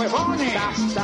huevones,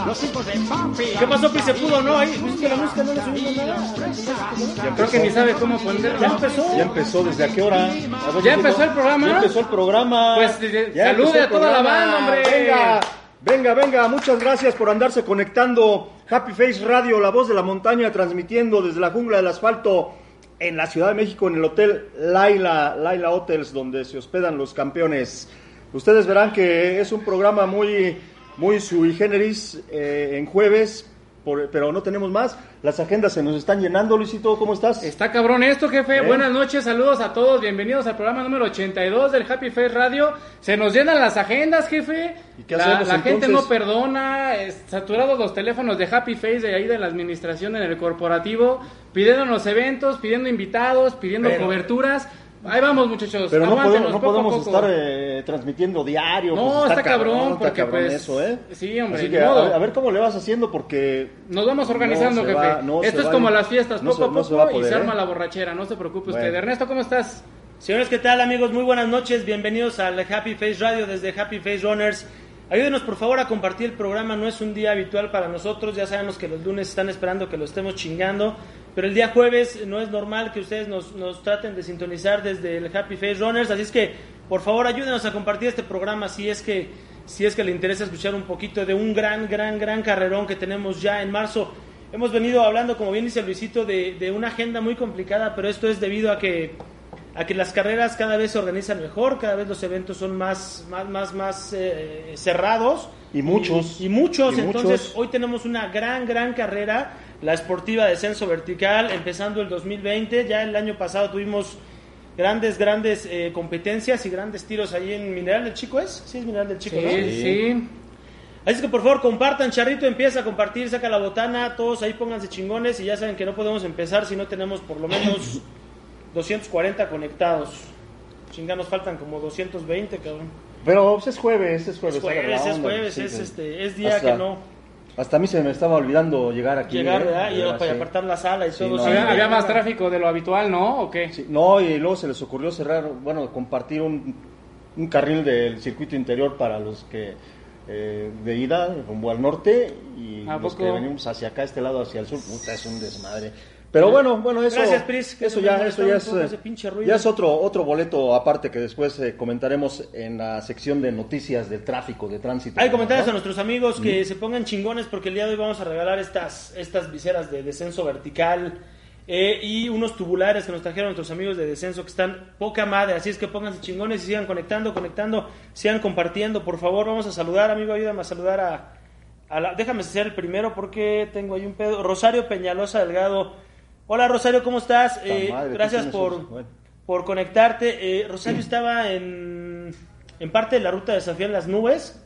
los hijos de papi. ¿Qué pasó que se pudo no? Ahí, es que la música no le subimos nada. Creo que ni sabe cómo poner. Ya empezó. Ya empezó, ¿desde a qué hora? A ver, ¿Ya empezó el programa? Ya empezó el programa. Pues, de- Ya salude empezó el a toda la programa. banda, hombre. Venga, venga, venga. Muchas gracias por andarse conectando. Happy Face Radio, la voz de la montaña, transmitiendo desde la jungla del asfalto en la Ciudad de México, en el Hotel Laila, Laila Hotels, donde se hospedan los campeones. Ustedes verán que es un programa muy, muy sui generis eh, en jueves, por- pero no tenemos más. Las agendas se nos están llenando. Luisito, ¿cómo estás? Está cabrón esto, jefe. Buenas noches, saludos a todos. Bienvenidos al programa número 82 del Happy Face Radio. Se nos llenan las agendas, jefe. ¿Y qué la hacemos, la gente no perdona. saturados los teléfonos de Happy Face de ahí de la administración en el corporativo. Pidiendo los eventos, pidiendo invitados, pidiendo Pero- coberturas. Ahí vamos, muchachos. Pero no podemos, no poco a podemos poco. estar eh, transmitiendo diario. No, pues está cabrón, está porque, cabrón pues, eso, ¿eh? sí, hombre, Así ni que a, ver cómo le vas haciendo porque Nos vamos organizando, No jefe. va, no se Esto es va como las fiestas, No poco se- a no poco y se arma ¿eh? la borrachera. No se preocupe Bueno. usted. Ernesto, ¿cómo estás? Señores, ¿qué tal amigos? Muy buenas noches, bienvenidos al Happy Face Radio desde Happy Face Runners. Ayúdenos por favor a compartir el programa, no es un día habitual para nosotros, ya sabemos que los lunes están esperando que lo estemos chingando, pero el día jueves no es normal que ustedes nos, nos traten de sintonizar desde el Happy Face Runners, así es que por favor ayúdenos a compartir este programa si es que, si es que le interesa escuchar un poquito de un gran, gran, gran carrerón que tenemos ya en marzo. Hemos venido hablando, como bien dice Luisito, de, de una agenda muy complicada, pero esto es debido a que a que las carreras cada vez se organizan mejor, cada vez los eventos son más, más, más, más eh, cerrados. Y muchos. Y, y muchos, Y entonces muchos. hoy tenemos una gran, gran carrera, la esportiva Descenso Vertical, empezando el 2020. Ya el año pasado tuvimos grandes, grandes eh, competencias y grandes tiros ahí en Mineral del Chico, ¿es? Sí, es Mineral del Chico, ¿no? Sí, sí. Así que por favor compartan, Charrito empieza a compartir, saca la botana, todos ahí pónganse chingones y ya saben que no podemos empezar si no tenemos por lo menos 240 conectados. Chinga, nos faltan como 220, cabrón. Pero pues, es jueves, es jueves. Es jueves, es jueves, sí, es, este, es día Hasta- que no Hasta a mí se me estaba olvidando llegar aquí. llegar, ¿eh? ¿verdad? Y para sí. apartar la sala y Sí, todo. no, sí, había, no, había no, más tráfico de lo habitual, ¿no? ¿O qué? Sí, no, y luego se les ocurrió cerrar, bueno, compartir un, un carril del circuito interior para los que eh, de ida rumbo al norte y ¿A los poco? que venimos hacia acá, este lado, hacia el sur. Puta, es un desmadre. Pero bueno, bueno, eso, Gracias, Pris, eso ya, eso ya es, eh, ya es otro, otro boleto aparte que después eh, comentaremos en la sección de noticias del tráfico, de tránsito. Hay comentarios a nuestros amigos que se pongan chingones porque el día de hoy vamos a regalar estas, estas viseras de descenso vertical eh, y unos tubulares que nos trajeron nuestros amigos de descenso que están poca madre. Así es que pónganse chingones y sigan conectando, conectando, sigan compartiendo. Por favor, vamos a saludar, amigo, ayúdame a saludar a, a la- déjame ser el primero porque tengo ahí un pedo. Rosario Peñalosa Delgado. Hola Rosario, ¿cómo estás? Eh, madre, ¿tú gracias por? Bueno. por conectarte. Eh, Rosario estaba en, en parte de la ruta de Desafío en las Nubes.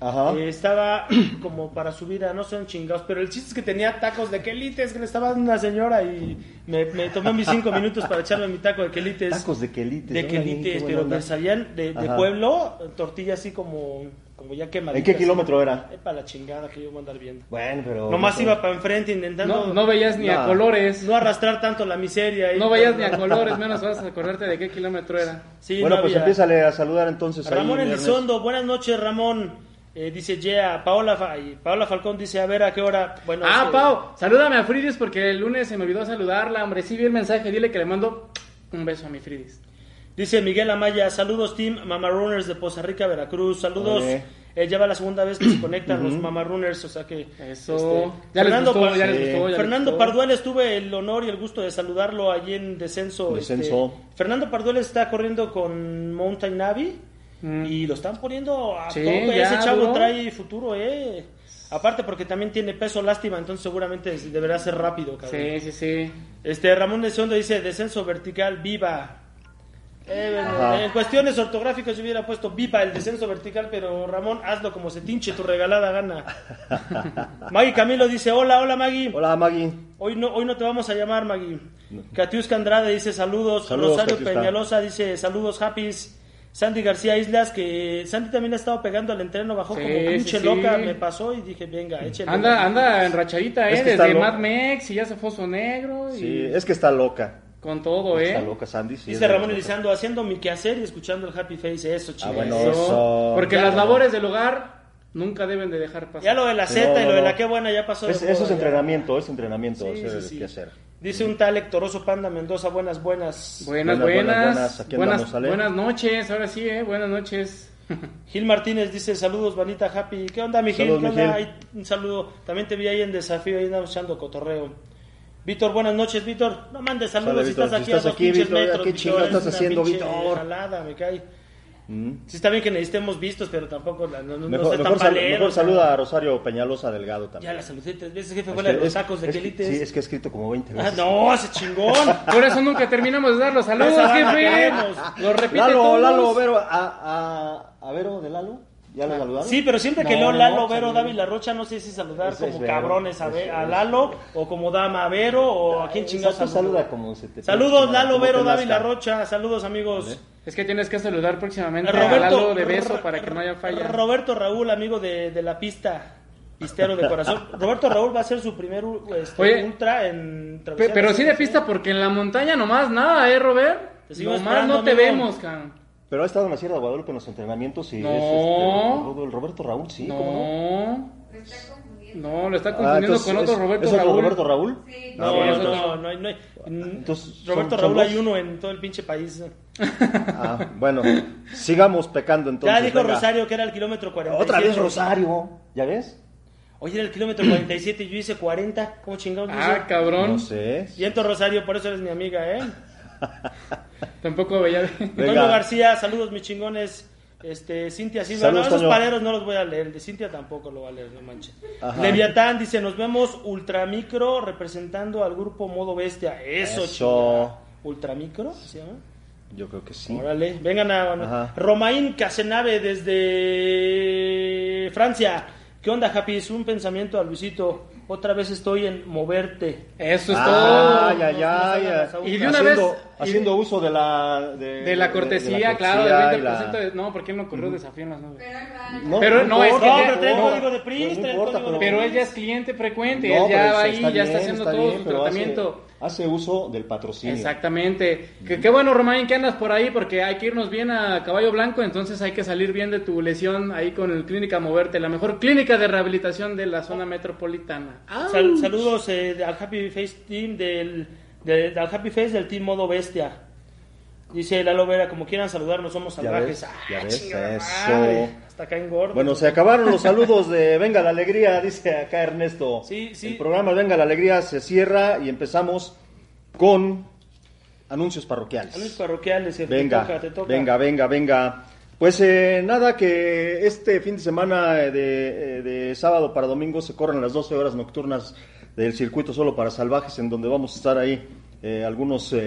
Ajá. Eh, estaba como para subir a no sé, chingados, pero el chiste es que tenía tacos de quelites que le estaba dando una señora y me, me tomé mis cinco minutos para echarme mi taco de quelites. Tacos de quelites. de quelites, pero me salían de, pueblo, tortilla así como, como ya quemaditas. ¿En qué kilómetro era? para la chingada que yo voy a andar viendo. Bueno, pero... Nomás no, iba para enfrente intentando No, no veías ni a colores. no arrastrar tanto la miseria. y- No veías ni a colores, menos vas a acordarte de qué kilómetro era. Sí, Bueno, no pues había- empiézale a saludar entonces. ahí, Ramón Ernest. Elizondo, buenas noches Ramón. Eh, dice Yeah, Paola, Fa- Paola Falcón dice, a ver a qué hora. Bueno, ah, que- Pau, salúdame a Fridis porque el lunes se me olvidó saludarla, hombre. Sí vi el mensaje, dile que le mando un beso a mi Fridis. Dice Miguel Amaya, saludos Team Mamarunners de Poza Rica, Veracruz. Saludos. Ole. Eh, ya va la segunda vez que se conectan los Mamarunners, o sea que... Eso. este, Ya Fernando, gustó, ya gustó, ya Fernando. Pardueles, tuve el honor y el gusto de saludarlo allí en Descenso. Descenso. este, Fernando Pardueles está corriendo con Mountain Navi Mm. y lo están poniendo a Sí, tope. ya, Ese chavo trae futuro, eh. Aparte porque también tiene peso lástima, entonces seguramente deberá ser rápido, cabrón. Sí, sí, sí. Este Ramón de Sondo dice descenso vertical viva. Eh, Ajá. en cuestiones ortográficas yo hubiera puesto viva el descenso vertical, pero Ramón, hazlo como se tinche tu regalada gana. Maggie Camilo dice, hola, hola Maggie. Hola, Maggie. Hoy no, hoy no te vamos a llamar Maggie. Katiuska Andrade dice saludos. Saludos, Rosario Katiuska. Peñalosa dice saludos, happys. Sandy García Islas, que Sandy también ha estado pegando al entreno, bajó Sí, como pinche sí, loca, sí. me pasó y dije, venga, échale. Anda, anda enrachadita, Es ¿eh? que Desde loca. Mad Max y ya se fue su negro y Sí, es que está loca. con todo, ¿eh? Está loca, Sandy. sí, Dice es Ramón. Elizando, haciendo mi quehacer y escuchando el Happy Face, eso, Ah, chicos. bueno, Eso. eso. Porque Ya, las bueno. labores del hogar nunca deben de dejar pasar. Ya lo de la Z no, y lo no, de no. la qué buena ya pasó. Es- eso es ya. entrenamiento, es entrenamiento, Sí, hacer sí, sí. qué hacer. Dice un tal Hectoroso Panda Mendoza, buenas, buenas. Buenas, Buenas, buenas, buenas, buenas. Aquí buenas, andamos, ¿sale? buenas noches, ahora sí, eh, buenas noches. Gil Martínez dice saludos, Vanita Happy. ¿Qué onda, mi Gil? Saludos, ¿Qué mi onda? Gil. Ahí, un saludo. También te vi ahí en desafío, ahí andamos echando cotorreo. Víctor, buenas noches, Víctor. No mandes saludos Sale, si estás Si aquí estás a dos aquí, pinches Víctor, metros. ¿qué chingados es estás haciendo, Víctor? jalada, me cae. Mm. Sí, está bien que necesitemos vistos, pero tampoco la- no, Mejor, sé sal- saluda a Rosario Peñalosa Delgado Ya también. la saludé tres veces, jefe, fue la de que- los tacos de es- quelites. Sí, es que he escrito como 20 Ah, veces. no, ese chingón. Por eso nunca terminamos de dar los saludos, jefe. Lo repite Lalo, todos. Lalo, Vero, a, a, a Vero de Lalo, ¿ya lo saludaron? Sí, pero siempre que No, leo Lalo, no, Vero, saludos. David La Rocha, no sé si saludar como Vero, cabrones a, a. Lalo o como dama a Vero o a quién chingados saluda como se te Saludos, Lalo, Vero, nazca. David La Rocha, saludos amigos. Es que tienes que saludar próximamente a Roberto Lalo de beso para que no haya falla. Roberto Raúl, amigo de, de la pista, pistero de corazón. Roberto Raúl va a hacer su primer este, Oye, ultra en pero sí de pista porque en la montaña nomás nada, ¿eh, Robert? Nomás no te amigo. vemos, can. Pero ha estado en la Sierra de Guadalupe en los entrenamientos y No. es este, el Roberto Raúl, sí, ¿cómo no? No. No, lo está Ah, confundiendo entonces, con otro ¿es- Roberto ¿es otro Raúl. Roberto Raúl? Sí. Ah, No, bueno, no, entonces- no, no, hay- no hay- Entonces, Roberto ¿son- Raúl son hay uno en todo el pinche país. Ah, bueno, sigamos pecando entonces. ya dijo venga. Rosario que era el kilómetro 47. Otra vez Rosario, ¿ya ves? Oye, era el kilómetro 47 y yo hice 40. ¿Cómo chingados Ah, hice? cabrón. No sé. Siento Rosario, por eso eres mi amiga, ¿eh? Tampoco veía. García, saludos mis chingones. Este, Cintia Silva, Saludos, no, esos Toño. paleros no los voy a leer, el de Cintia tampoco lo voy a leer, no manches. Ajá. Leviatán dice, nos vemos Ultramicro representando al grupo Modo Bestia. Eso, Eso. ¿Ultramicro? ¿Se llama? Yo creo que sí. Órale, vengan a... Ajá. Romaín Casenave desde Francia. ¿Qué onda, Happy? Es un pensamiento a Luisito. Otra vez estoy en moverte. Eso es Ah, todo. ya, ya, ya. Y de una haciendo, vez- y- haciendo uso de la de, De la cortesía, de la claro, del y 20%. la- De... No, porque él no corrió desafío en las va. No, Pero no, es que No, ya- pero trae no, código de PRIS, pues no trae importa, código de pero- Pero él ya es cliente frecuente, No, él ya está- va ahí, ya está haciendo todo bien, su hace- tratamiento. Hace, uso del patrocinio. Exactamente. Que, qué bueno, Romain, que andas por ahí porque hay que irnos bien a Caballo Blanco, entonces hay que salir bien de tu lesión ahí con el Clínica Moverte, la mejor clínica de rehabilitación de la zona metropolitana. Sal- saludos eh, al Happy Face Team del, de- al Happy Face del Team Modo Bestia. Dice Lalo Vera, como quieran saludarnos, somos Ya salvajes. ves, Ah, ya ves, chingada eso. madre, Hasta acá engordo. Bueno, se acabaron los saludos de Venga la Alegría, dice acá Ernesto. Sí, sí. El programa Venga la Alegría se cierra y empezamos con anuncios parroquiales. Anuncios parroquiales, jefe, Venga, te toca, te toca. venga, venga, venga. Pues eh, nada, que este fin de semana eh, de, eh, de sábado para domingo se corren las 12 horas nocturnas del circuito solo para salvajes, en donde vamos a estar ahí eh, algunos eh,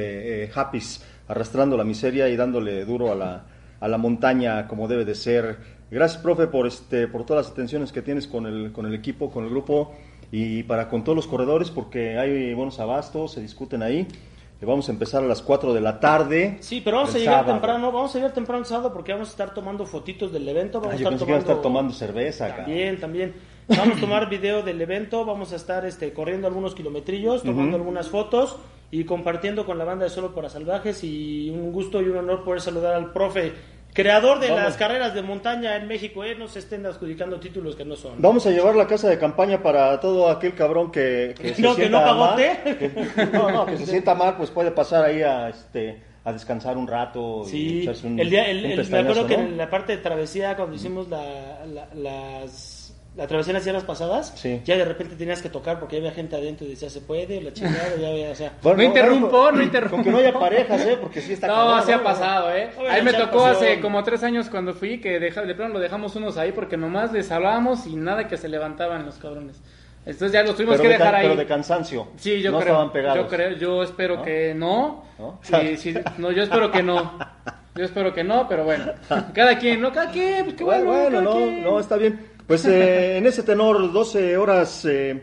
eh, happies arrastrando la miseria y dándole duro a la, a la montaña como debe de ser. Gracias, profe, por, este, por todas las atenciones que tienes con el, con el equipo, con el grupo y para con todos los corredores, porque hay buenos abastos, se discuten ahí. Eh, Vamos a empezar a las 4 de la tarde. Sí, pero vamos a llegar sábado. temprano, vamos a llegar temprano el sábado porque vamos a estar tomando fotitos del evento, vamos Ah, a yo estar pensé que iba a tomando estar tomando cerveza acá. También, también. Vamos a tomar video del evento, vamos a estar este, corriendo algunos kilometrillos, tomando Ujú. algunas fotos y compartiendo con la banda de Solo para Salvajes y un gusto y un honor poder saludar al profe, creador de Vamos. las carreras de montaña en México, eh, no se estén adjudicando títulos que no son. Vamos a llevar la casa de campaña para todo aquel cabrón que, que se No, que sienta no pagó mal. Que- no, no, que se sienta mal, pues puede pasar ahí a, este, a descansar un rato. y Sí, echarse un- el día, el- un el- me acuerdo que ¿no? en la parte de travesía, cuando hicimos la, la, las, la travesía en las sierras pasadas, Sí. ya de repente tenías que tocar porque había gente adentro y decía, ¿se puede? La chingada, ya había, o sea... Bueno, No interrumpo, no interrumpo. Con que no haya parejas, ¿eh? Porque sí está No, cabrón, se ha ¿no? pasado, ¿eh? Ahí me tocó hace como tres años cuando fui que deja- de plano lo dejamos unos ahí porque nomás les hablábamos y nada que se levantaban los cabrones. Entonces ya los tuvimos Pero, que de, dejar ahí. pero de cansancio. Sí, yo no creo. estaban pegados. Yo creo, yo espero ¿No? que no. ¿No? Sí, sí, no, yo espero que no. Yo espero que no, pero bueno. Cada quien, ¿no? Cada quien, pues qué bueno. Bueno, no, quien. no, está bien. Pues eh, en ese tenor, 12 horas, eh,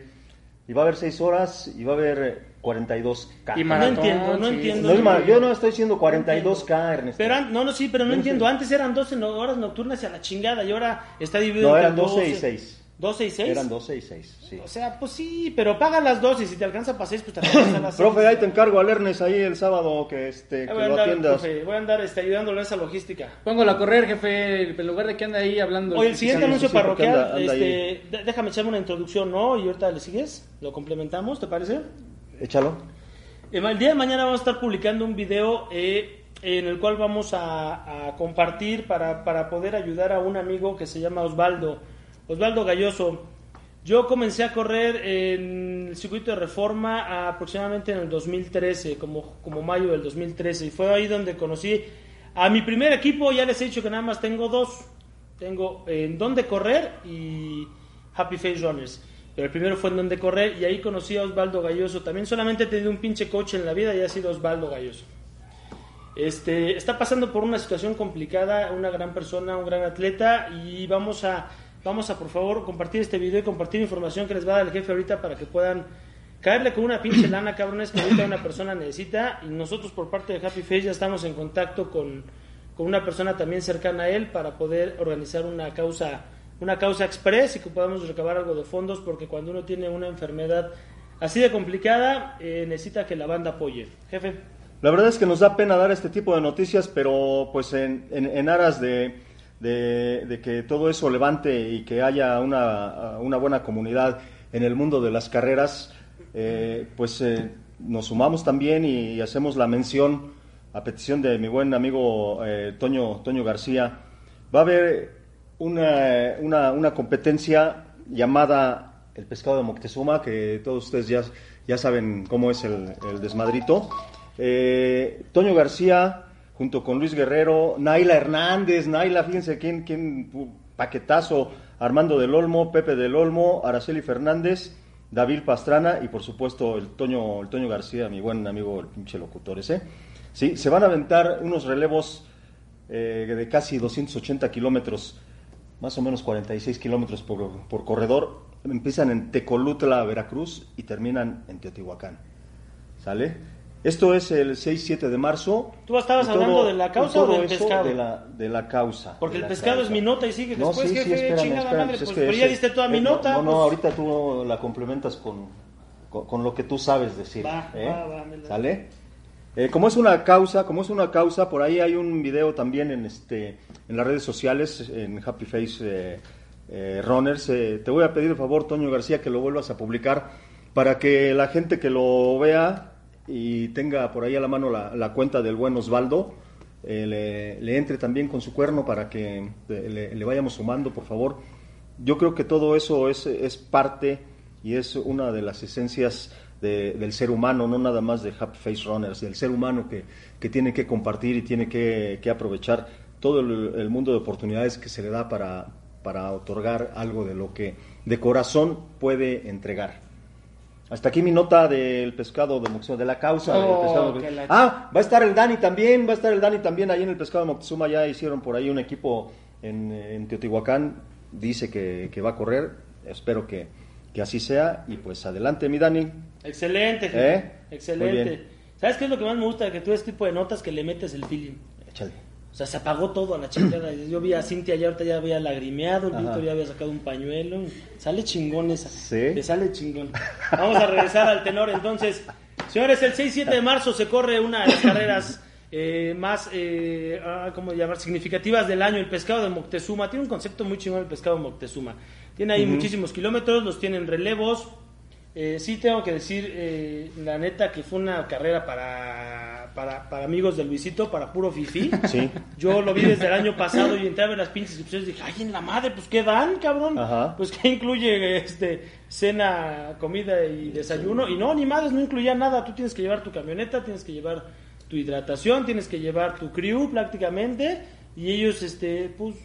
y va a haber 6 horas, y va a haber eh, 42K. Y No maratón, entiendo, no sí, entiendo. No mal, yo no estoy diciendo 42K, Ernesto. Pero, no, no, sí, pero no No entiendo. Antes eran 12 no- horas nocturnas y a la chingada y ahora está dividido No, entre eran 12 y 6. ¿12 y 6? Eran 12 y 6, sí. O sea, pues sí, pero paga las dos y si te alcanza para 6, pues te alcanza las seis. Profe, ahí te encargo al Ernest ahí el sábado que, este, que voy a lo andar, atiendas. profe, voy a andar este, ayudándole en esa logística. Póngalo a correr, jefe, en lugar de que ande ahí hablando. Oye, el siguiente sí, anuncio parroquial, anda- anda este, déjame echarme una introducción, ¿no? Y ahorita le sigues, lo complementamos, ¿te parece? Échalo. El día de mañana vamos a estar publicando un video eh, en el cual vamos a, a compartir para, para poder ayudar a un amigo que se llama Osvaldo, Osvaldo Galloso. Yo comencé a correr en el circuito de reforma aproximadamente en el 2013, como, como mayo del 2013, y fue ahí donde conocí a mi primer equipo, ya les he dicho que nada más tengo dos, tengo en donde correr y Happy Face Runners. Pero el primero fue en donde correr y ahí conocí a Osvaldo Galloso. También solamente he tenido un pinche coach en la vida y ha sido Osvaldo Galloso. Este, está pasando por una situación complicada, una gran persona, un gran atleta y vamos a, vamos a por favor compartir este video y compartir información que les va a dar el jefe ahorita para que puedan caerle con una pinche lana, cabrones, que ahorita una persona necesita y nosotros por parte de Happy Face ya estamos en contacto con, con una persona también cercana a él para poder organizar una causa, una causa express y que podamos recabar algo de fondos porque cuando uno tiene una enfermedad así de complicada eh, necesita que la banda apoye. Jefe. La verdad es que nos da pena dar este tipo de noticias, pero pues en, en- en aras de, de- que todo eso levante y que haya una, una buena comunidad en el mundo de las carreras, eh, pues eh, nos sumamos también y hacemos la mención a petición de mi buen amigo eh, Toño, Toño García. Va a haber una, una, una competencia llamada el pescado de Moctezuma, que todos ustedes ya, ya saben cómo es el, el desmadrito. Toño García, junto con Luis Guerrero, Naila Hernández, Naila, fíjense quién, quién paquetazo, Armando del Olmo, Pepe del Olmo, Araceli Fernández, David Pastrana y por supuesto el Toño, el Toño García, mi buen amigo, el pinche locutor ese. Sí, se van a aventar unos relevos eh, de casi 280 kilómetros, más o menos 46 kilómetros por, por corredor. Empiezan en Tecolutla, Veracruz y terminan en Teotihuacán. ¿Sale? Esto es el 6-7 de marzo. ¿Tú estabas hablando de la causa o del pescado? De la, de la causa. Porque el pescado causa. es mi nota y sigue No, después, sí, sí, jefe, espérame, chingada espérame, madre, pues es que pero ya diste toda mi eh, nota. No, no, ahorita tú la complementas con, con, con lo que tú sabes decir. Va, ¿eh? va, va, la- ¿Sale? Eh, como es una causa, como es una causa, por ahí hay un video también en este en las redes sociales, en Happy Face eh, eh, Runners. Eh, te voy a pedir de favor, Toño García, que lo vuelvas a publicar para que la gente que lo vea y tenga por ahí a la mano la, cuenta del buen Osvaldo, eh, le, entre también con su cuerno para que eh, le, vayamos sumando, por favor. Yo creo que todo eso es, es parte y es una de las esencias de- del ser humano, no nada más de Happy Face Runners, del ser humano que, que tiene que compartir y tiene que, que aprovechar todo el, el mundo de oportunidades que se le da para, para otorgar algo de lo que de corazón puede entregar. Hasta aquí mi nota del pescado de Moctezuma, de la causa del Oh, pescado. que la Ah, va a estar el Dani también, va a estar el Dani también ahí en el pescado de Moctezuma. Ya hicieron por ahí un equipo en, en Teotihuacán, dice que, que va a correr. Espero que, que así sea. Y pues adelante, mi Dani. Excelente, jefe. ¿Eh? Muy Excelente. ¿Sabes qué es lo que más me gusta? Que tú este tipo de notas que le metes el feeling. Échale. O sea, se apagó todo a la chingada. Yo vi a Cintia ya ahorita ya había lagrimeado, el. Víctor ya había sacado un pañuelo. Sale chingón esa. Sí. Le sale chingón. Vamos a regresar al tenor entonces. Señores, el 6-7 de marzo se corre una de las carreras eh, más, eh, ah, ¿cómo llamar? Significativas del año, el pescado de Moctezuma. Tiene un concepto muy chingón el pescado de Moctezuma. Tiene ahí muchísimos kilómetros, los tienen relevos. Eh, sí tengo que decir, eh, la neta, que fue una carrera para, para, para amigos de Luisito, para puro fifi. Sí. Yo lo vi desde el año pasado y entré a ver las pinches inscripciones y dije, ay, en la madre, pues ¿qué dan, cabrón? Ajá. Pues ¿qué incluye este cena, comida y desayuno? Y no, ni madres, no incluía nada. Tú tienes que llevar tu camioneta, tienes que llevar tu hidratación, tienes que llevar tu crew prácticamente. Y ellos, este, pues,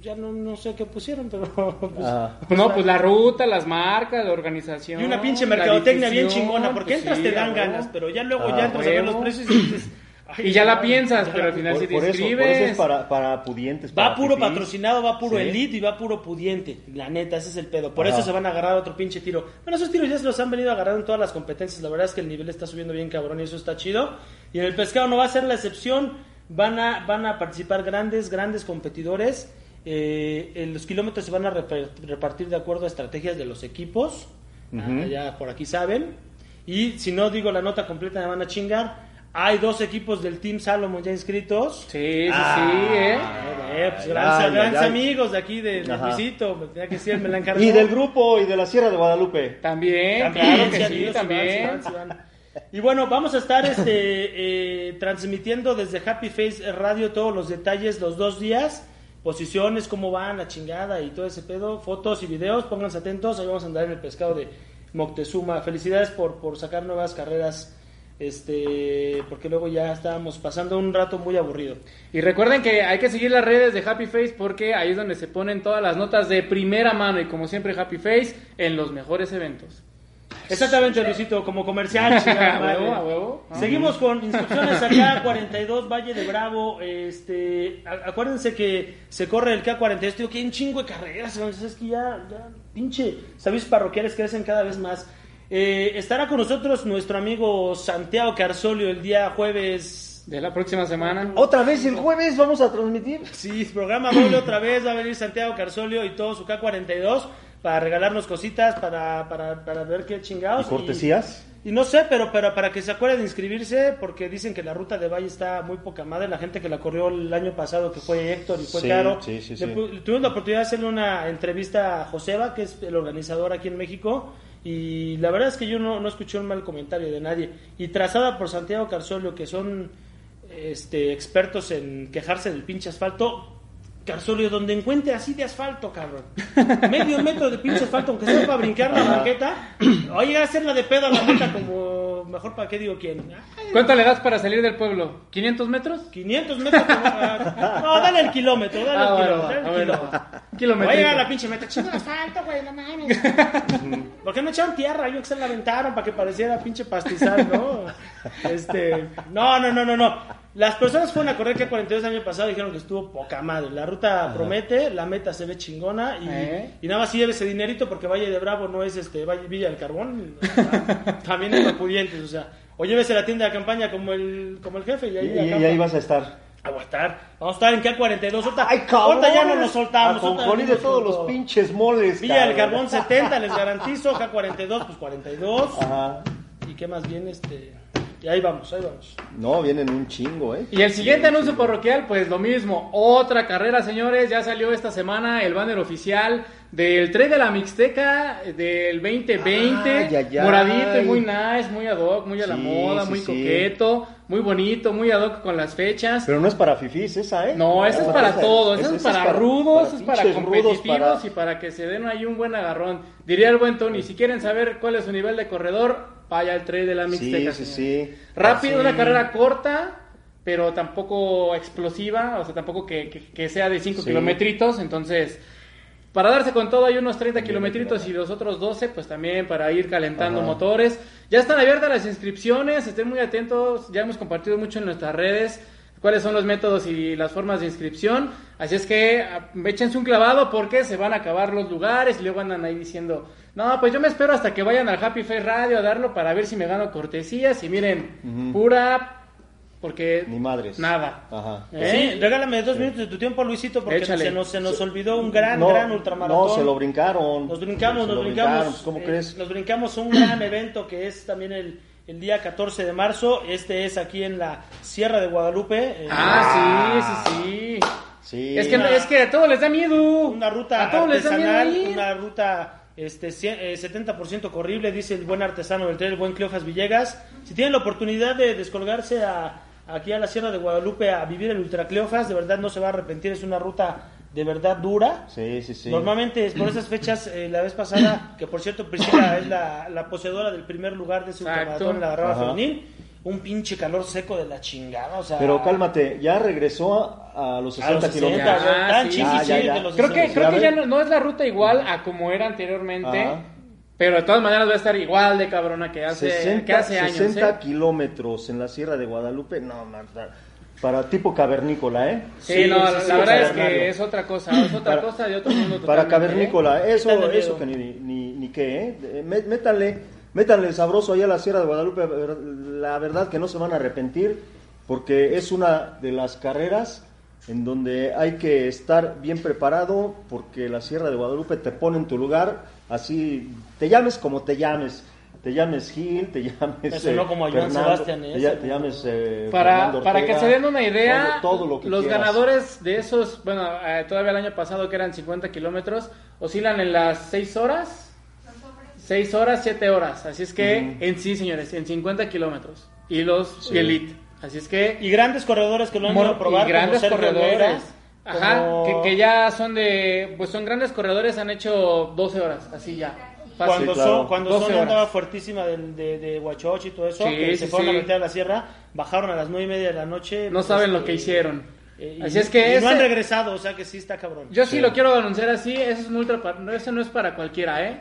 ya no, no sé qué pusieron, pero... Pues, Ajá. No, pues la ruta, las marcas, la organización. y una pinche mercadotecnia bien chingona, porque pues entras sí, te dan ganas, pero ya luego Ah, ya entras a ver los precios y dices... ay, Y ya la piensas, ya pero al final Por, si te por eso, por eso es para, para pudientes. Va para puro patrocinado, va puro Sí. elite y va puro pudiente. La neta, ese es el pedo. Por Ajá. eso se van a agarrar otro pinche tiro. Bueno, esos tiros ya se los han venido agarrando en todas las competencias. La verdad es que el nivel está subiendo bien cabrón y eso está chido. Y en el pescado no va a ser la excepción. Van a, van a participar grandes, grandes competidores. Eh, los kilómetros se van a repartir de acuerdo a estrategias de los equipos. Ah, ya por aquí saben. Y si no digo la nota completa, me van a chingar. Hay dos equipos del Team Salomon ya inscritos. Sí, sí, Ah. sí, ¿eh? Eh, pues grandes, ay, grandes ay. amigos de aquí de, de. Luisito, me tenía que decir, me la encargó. Y del grupo y de la Sierra de Guadalupe. También, También, claro que sí, sí, amigos, también. van, sí van, sí van. Y bueno, vamos a estar este, eh, transmitiendo desde Happy Face Radio todos los detalles los dos días, posiciones, cómo van, la chingada y todo ese pedo, fotos y videos, pónganse atentos, ahí vamos a andar en el pescado de Moctezuma. Felicidades por, por sacar nuevas carreras, este, porque luego ya estábamos pasando un rato muy aburrido. Y recuerden que hay que seguir las redes de Happy Face porque ahí es donde se ponen todas las notas de primera mano y como siempre Happy Face en los mejores eventos. Exactamente, Luisito, como comercial. chingada A huevo, a huevo. Ah. Seguimos con inscripciones acá, 42 Valle de Bravo. Este, a- acuérdense que se corre el K42. Digo que hay un chingo de carreras. entonces Es que ya, ya, pinche, servicios parroquiales crecen cada vez más. Eh, estará con nosotros nuestro amigo Santiago Carsolio el día jueves. De la próxima semana. Otra vez el jueves vamos a transmitir. Sí, programa doble otra vez. Va a venir Santiago Carsolio y todo su K42 para regalarnos cositas, para, para, para ver qué chingados. ¿Y cortesías? Y no sé, pero, pero para que se acuerden de inscribirse, porque dicen que la ruta de Valle está muy poca madre. La gente que la corrió el año pasado, que fue Héctor y fue Sí, Caro. sí, sí, le tuvimos la oportunidad de hacerle una entrevista a Joseba, que es el organizador aquí en México. Y la verdad es que yo no, no escuché un mal comentario de nadie. Y trazada por Santiago Carsolio, que son este, expertos en quejarse del pinche asfalto. Carsolio, donde encuentre así de asfalto, cabrón. Medio metro de pinche asfalto, aunque sea para brincar la banqueta. Oye, a hacerla de pedo a la meta como mejor para qué digo quién. Ay, ¿Cuánto le das para salir del pueblo? ¿500 metros? 500 metros. como- ah, No, dale el kilómetro, dale Ah, el bueno, kilómetro. dale el ah, bueno. kilómetro. A la pinche meta. El asfalto, güey, no mames. ¿Por qué no echaron tierra? Yo que se la aventaron para que pareciera pinche pastizal, ¿no? Este, no, no, no, no, no. Las personas fueron a correr que 42 el año pasado y dijeron que estuvo poca madre. La ruta promete, la meta se ve chingona y, ¿Eh? y nada más lleve ese dinerito porque Valle de Bravo no es este Valle Villa del Carbón. También es pudientes, o sea. O llévese la tienda de campaña como el, como el jefe y ahí, y- ahí vas a estar. Aguantar. Vamos a estar en K42. Ahorita, ¡Ay, ahorita ya no nos soltamos. Ahorita conjoní de todos con los pinches moles. Villa del. Carbón 70, les garantizo. K42, pues 42. Ajá. ¿Y qué más bien? Este... Y ahí vamos, ahí vamos. No, vienen un chingo, ¿eh? Y el siguiente anuncio parroquial, pues lo mismo. Otra carrera, señores. Ya salió esta semana el banner oficial del Tren de la Mixteca del 2020. Ay, ay, ay. Moradito y muy nice, muy ad hoc, muy a la Sí, moda, sí, muy sí. coqueto, muy bonito, muy ad hoc con las fechas. Pero no es para fifís esa, ¿eh? No, eso es para todo, eso ese- es para rudos, es para rudos, competitivos para- y para que se den ahí un buen agarrón. Diría el buen Tony, si quieren saber cuál es su nivel de corredor, vaya al tren de la Mixteca. Sí, sí, sí. Rápido, una carrera corta, pero tampoco explosiva, o sea, tampoco que, que- que sea de 5 Sí. kilometritos, entonces... Para darse con todo hay unos 30 kilometritos y los otros 12 pues también para ir calentando Ajá. motores. Ya están abiertas las inscripciones, estén muy atentos, ya hemos compartido mucho en nuestras redes cuáles son los métodos y las formas de inscripción. Así es que ah, échense un clavado porque se van a acabar los lugares y luego andan ahí diciendo, no, pues yo me espero hasta que vayan al Happy Face Radio a darlo para ver si me gano cortesías y miren, Ujú. pura, porque Ni madres. nada. Ajá. ¿Eh? Sí, regálame dos minutos de tu tiempo, Luisito, porque Échale. se nos, se nos olvidó un gran, no, gran ultramaratón. No, se lo brincaron. Nos brincamos, Se nos lo brincamos. brincaron, ¿Cómo eh, crees? Nos brincamos un gran evento que es también el, el día 14 de marzo. Este es aquí en la Sierra de Guadalupe. eh, Ah, sí, sí, sí. Sí. Es que, Una- es que a todos les da miedo. Una ruta a todos les da miedo una ruta este, cien- eh, 70% corrible, dice el buen artesano del tren, el buen Cleofas Villegas. Si tienen la oportunidad de descolgarse a, aquí a la Sierra de Guadalupe a vivir el Ultra Cleofas, de verdad no se va a arrepentir, es una ruta de verdad dura. Sí, sí, sí. Normalmente es por esas fechas, eh, la vez pasada, que por cierto Priscila es la, la poseedora del primer lugar de ese Exacto. ultramaratón en la rama Ajá. femenil, un pinche calor seco de la chingada, o sea... Pero cálmate, ya regresó a, a los 60 A los 60, kilómetros. ya, tan sí. chiqui, Ah, ya, ya. los Creo que, 60. creo que ya no, no es la ruta igual a como era anteriormente. Ajá. Pero de todas maneras va a estar igual de cabrona que hace, 60, que hace años. 60 ¿eh? kilómetros en la Sierra de Guadalupe. No, man, para tipo cavernícola, ¿eh? Sí, Sí, no, sí, la, sí, la sí, verdad es que es otra cosa, es otra Para- cosa de otro mundo Para ¿eh? cavernícola, eso, Métanle eso dedo. que ni, ni, ni qué, ¿eh? Eh, mé- Métanle, sabroso allá a la Sierra de Guadalupe. La verdad que no se van a arrepentir porque es una de las carreras en donde hay que estar bien preparado porque la Sierra de Guadalupe te pone en tu lugar, así te llames como te llames. Te llames Gil, te llames. Eso no como a Joan Fernando, Sebastián, te, ¿eh? te llames. eh, Para, para que se den una idea, todo, todo lo que los quieras. ganadores de esos, bueno, eh, todavía el año pasado que eran 50 kilómetros, oscilan en las 6 horas, 6 horas, 7 horas. Así es que, en sí, señores, en 50 kilómetros. Y los Sí. y elite. Así es que, Y grandes corredores que lo han ido a probar. y grandes como corredores. Ajá, como- que, que ya son de, pues son grandes corredores, han hecho 12 horas, así ya. Fácil. Cuando, Sí, claro. son, cuando 12 son andaba fuertísima del- de, de, Huachochi y todo eso, Sí, que se fueron sí. a meter a la sierra, bajaron a las nueve y media de la noche. No saben lo que hicieron. eh, y- Así es que y no han regresado, o sea que sí está cabrón. Yo sí, Sí. lo quiero anunciar así, eso, es un ultra, eso no es para cualquiera, ¿eh?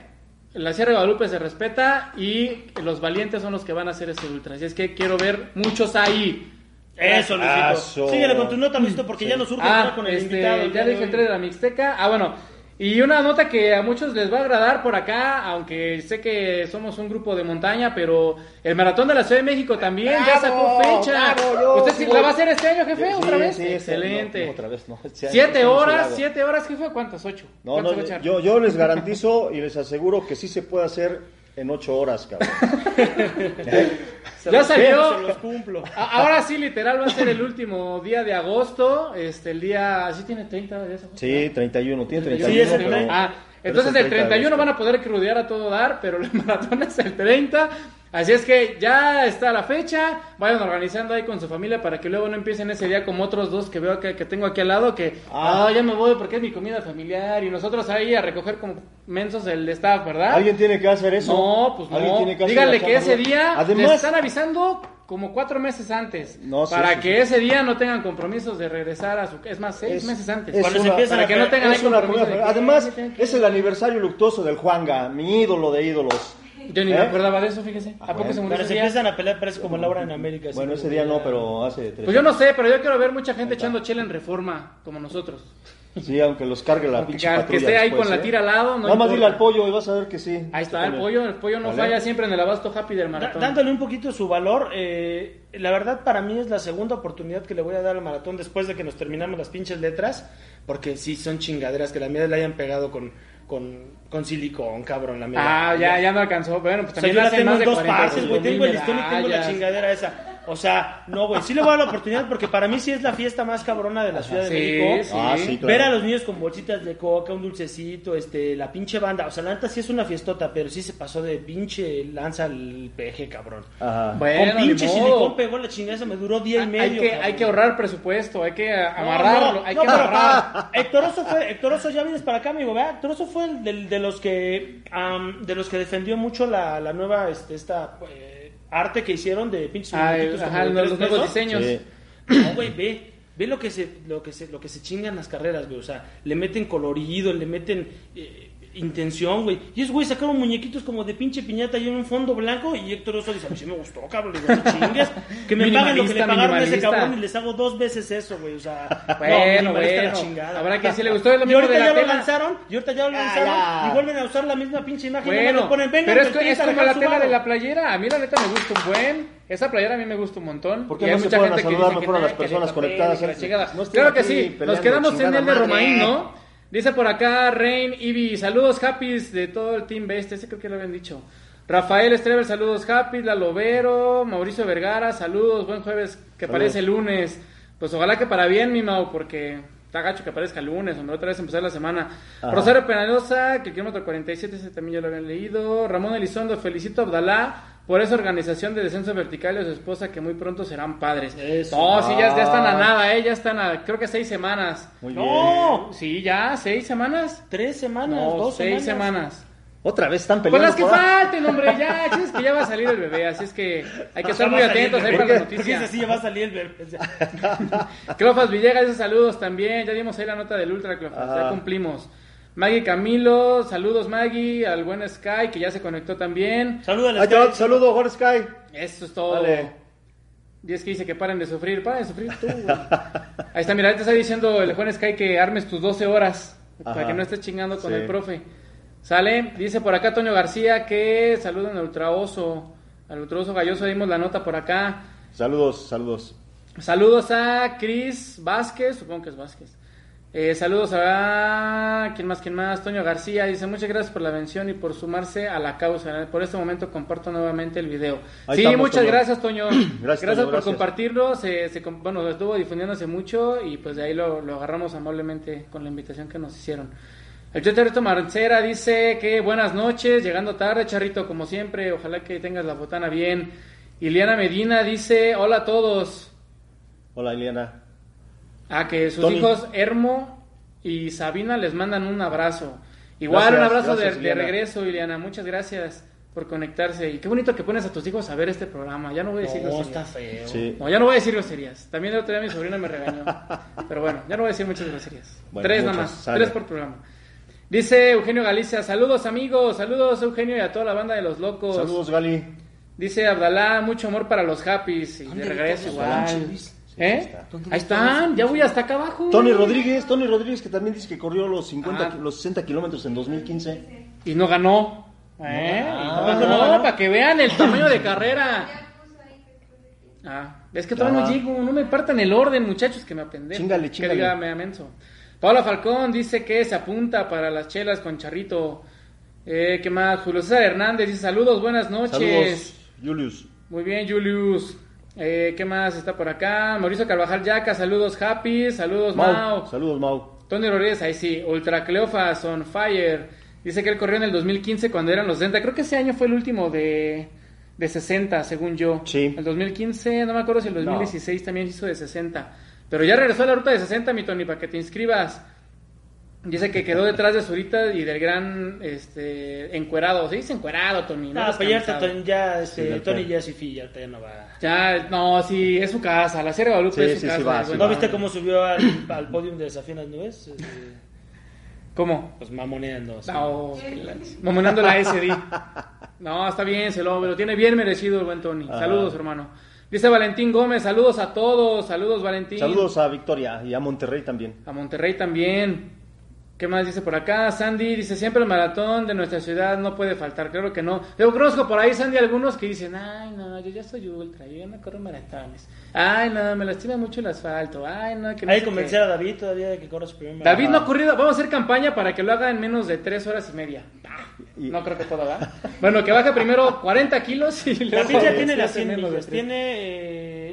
La Sierra de Guadalupe se respeta y los valientes son los que van a hacer ese ultra. Así es que quiero ver muchos ahí. Eso, Luisito. Síguele con tu nota, Luisito, porque ya nos surge Ah, entrar con el este, invitado. ya dije el de la Mixteca. Ah, bueno. Y una nota que a muchos les va a agradar por acá, aunque sé que somos un grupo de montaña, pero el Maratón de la Ciudad de México también ya sacó fecha. bravo, yo ¿Usted sí voy. la va a hacer este año, jefe? ¿Otra vez? sí, este- Excelente. no, otra vez no. Este Siete horas, siete horas, jefe. ¿Cuántas? ¿Ocho? No, ¿Cuántas no, yo les garantizo y les aseguro que sí se puede hacer en ocho horas, cabrón. Se Ya los salió. Se los cumplo. Ahora sí, literal, va a ser el último día de agosto. Este, el día. ¿Sí tiene 30 días? agosto? Sí, 31, tiene 31. Sí, es el pero- 30. Ah, entonces es el 30 de 31 agosto. van a poder crudear a todo dar, pero el maratón es el 30. Así es que ya está la fecha. Vayan organizando ahí con su familia para que luego no empiecen ese día como otros dos que veo que, que tengo aquí al lado. Que, ah, Ah. ya me voy porque es mi comida familiar. Y nosotros ahí a recoger como mensos el staff, ¿verdad? ¿Alguien tiene que hacer eso? No, pues ¿Alguien no. tiene que Díganle que ese día les Además, están avisando como cuatro meses antes. No, sí, para sí, que sí. ese día no tengan compromisos de regresar a su... Es más, seis Es- meses antes. es Cuando se para que no tengan ahí es una compromiso comida de que, Además, es el aniversario luctuoso del Juanga, mi ídolo de ídolos. Yo ni ¿Eh? me acordaba de eso, fíjese. ¿A poco bueno. se murió Pero ese se día? empiezan a pelear, parece como Laura en América. Bueno, ese día que no, pero hace tres Pues yo no sé, pero yo quiero ver mucha gente echando chela en reforma, como nosotros. Sí, aunque los cargue la Aunque pinche que patrulla esté ahí después, con la ¿eh? tira al lado, no Nada más dile al pollo y vas a ver que sí. Ahí está el pollo, el pollo no ¿Vale? falla siempre en el abasto happy del Da- maratón. dándole un poquito su valor, eh, la verdad para mí es la segunda oportunidad que le voy a dar al maratón después de que nos terminamos las pinches letras, porque sí son chingaderas que la mía le hayan pegado con, con, con silicón, cabrón, la mía. Ah, ya, ya no alcanzó. Bueno, pues O sea, también yo la tengo en dos 40 partes, güey. Tengo el listón y tengo la chingadera esa. O sea, no, güey. Sí le voy a dar la oportunidad porque para mí sí es la fiesta más cabrona de la Ciudad de México. sí. Ah, sí, claro. Ver a los niños con bolsitas de coca, un dulcecito, este, la pinche banda. O sea, la neta sí es una fiestota, pero sí se pasó de pinche lanza al peje, cabrón. Ajá. Bueno, con pinche silicón pegó la chingada, esa me duró día y medio. hay, que, cabrón. hay que ahorrar presupuesto, hay que No, amarrarlo, no, hay no, que pero- amarrar. Héctor Oso fue, Héctor Oso, ya vienes para acá, amigo, ¿verdad? Héctor Oso fue el de, los que, de los que defendió mucho la, la nueva, este, esta, eh, arte que hicieron de pinches Ah, muñequitos como ajá, de los, nuevos diseños. Sí. No, güey, ve, ve lo que se, lo que se, lo que se chingan las carreras, güey. O sea, le meten colorido, le meten eh, intención, güey. Y esos güey sacaron muñequitos como de pinche piñata y en un fondo blanco. Y Héctor Oso dice, a mí sí me gustó, cabrón. Le digo, "No chingues. Que me paguen lo que le pagaron a ese cabrón y les hago dos veces eso, güey. O sea, Bueno, no, la bueno. chingada. Habrá que si le gustó, es lo Y mismo ahorita de la ya lo lanzaron, y ahorita ya lo Ah, lanzaron, ya. y vuelven a usar la misma pinche imagen. y Bueno, le ponen, venga, pero es, que- es como la tela varo". de la playera. A mí la neta me gusta un buen. Esa playera a mí me gusta un montón. ¿Por qué Y no hay se mucha pueden gente que dice mejor a las no, personas conectadas? No estén claro que sí. Nos quedamos en el de. Romaín, ¿no? Dice por acá Rain, Ivy, saludos Happys de todo el Team Best. Ese creo que lo habían dicho. Rafael Estrever, saludos Happy, Lalo Vero, Mauricio Vergara, saludos, buen jueves, que Saludos. parece lunes. Pues ojalá que para bien, mi Mau, porque está gacho que aparezca lunes, hombre, otra vez empezar la semana. Ajá. Rosario Penalosa, que el kilómetro 47, ese también ya lo habían leído. Ramón Elizondo, felicito a Abdalá por esa organización de descenso vertical y su esposa, que muy pronto serán padres. Eso. No, sí, ya, ya están a Ah. nada, eh, ya están a, creo que seis semanas. Muy bien. No, Sí, ya, seis semanas. tres semanas, No, dos seis semanas. semanas. Otra vez están peleando. las que falten, hombre, ya, es que ya va a salir el bebé, así es que hay que O sea, estar muy atentos ahí para la noticia. ese sí ya va a salir el bebé. Clofas Villegas, dice saludos también. Ya dimos ahí la nota del Ultra Clofas, Ajá. ya cumplimos. Maggie Camilo, saludos Maggie, al buen Sky que ya se conectó también. Salúdale. Ahí te va, saludo, Jorge Sky. Eso es todo. Vale. Y es que dice que paren de sufrir, paren de sufrir tú. güey. Ahí está, mira, ahí te está diciendo el buen Sky que armes tus 12 horas para que no estés chingando con Sí. el profe. Sale, dice por acá Toño García que saluden al Ultraoso, al Ultraoso Galloso, dimos la nota por acá. Saludos, saludos. Saludos a Cris Vázquez, supongo que es Vázquez. Eh, saludos a quién más, quién más, Toño García dice muchas gracias por la mención y por sumarse a la causa. Por este momento comparto nuevamente el video. Ahí sí, estamos, muchas Toño. gracias Toño. Gracias, gracias Toño, por gracias. compartirlo. Se, se bueno, estuvo difundiéndose mucho y pues de ahí lo, lo agarramos amablemente con la invitación que nos hicieron. El Chetarito Marcera dice que buenas noches, llegando tarde, Charrito, como siempre, ojalá que tengas la botana bien. Iliana Medina dice, hola a todos. Hola, Eliana. Ah, que sus Tony. hijos Hermo y Sabina les mandan un abrazo. Igual Gracias, un abrazo de- gracias, de, Iliana. regreso, Iliana. Muchas gracias por conectarse. Y qué bonito que pones a tus hijos a ver este programa. Ya no voy a decir No, groserías. está feo. Sí. No, ya no voy a decir groserías. También el otro día mi sobrina me regañó. Pero bueno, ya no voy a decir muchas groserías. Bueno, Tres nada muchas, más. sale. Tres por programa. Dice Eugenio Galicia, saludos amigos, saludos Eugenio y a toda la banda de los locos. Saludos, Gali. Dice Abdalá, mucho amor para los happys. Y de ¿Dónde regreso igual. Sí, ¿Eh? ahí está. ¿Dónde Ahí están, ya voy hasta acá abajo. Tony Rodríguez, Tony Rodríguez que también dice que corrió los 50, Ah. los 60 kilómetros en 2015. Y no ganó. ¿Eh? Ah. No ganó, para que vean el tamaño de carrera. Ah, es que todavía no Ah. llego, no me partan el orden, muchachos, que me apendejo. Que diga, me amenso. Paola Falcón dice que se apunta para las chelas con Charrito. Eh, ¿Qué más? Julio César Hernández dice saludos, buenas noches. Saludos, Julius. Muy bien, Julius. Eh, ¿Qué más está por acá? Mauricio Carvajal Yaca, saludos Happy, saludos Mau. Mau. Saludos, Mau. Tony Rodríguez, ahí sí, Ultra Cleofas on Fire. Dice que él corrió en el 2015 cuando eran los 60. Creo que ese año fue el último de, de 60, según yo. Sí. El 2015, no me acuerdo si el 2016 también hizo de 60. Pero ya regresó a la ruta de 60, mi Tony, para que te inscribas. Dice que quedó detrás de Zurita y del gran este, encuerado. Se dice encuerado, Tony. No No, eres pues ya, Tony- ya, este, Sí, Tony ya sí ya, ya no va. Ya, no, sí, es su casa. La Sierra de Guadalupe Sí, es su sí, casa. sí va, bueno. ¿No viste cómo subió al, al podium de Desafío en las Nubes? Este, ¿Cómo? pues mamoneando. así. No, que la- SD. No, está bien, se lo, lo tiene bien merecido el buen Tony. Ajá. Saludos, hermano. Dice Valentín Gómez, saludos a todos, saludos Valentín. Saludos a Victoria y a Monterrey también. A Monterrey también. ¿Qué más dice por acá? Sandy dice, siempre el maratón de nuestra ciudad no puede faltar. Claro que no. Yo conozco por ahí, Sandy, algunos que dicen, ay, no, yo ya soy ultra, yo ya no corro maratones. Ay, no, me lastima mucho el asfalto. Ay, no, que no Hay que qué". convencer a David todavía de que corra su primer David no ha maratón. corrido, vamos a hacer campaña para que lo haga en menos de tres horas y media. Y- No creo que pueda, ¿verdad? Bueno, que baje primero 40 kilos y luego... David ya tiene las hace 100 menos de millas. Tiene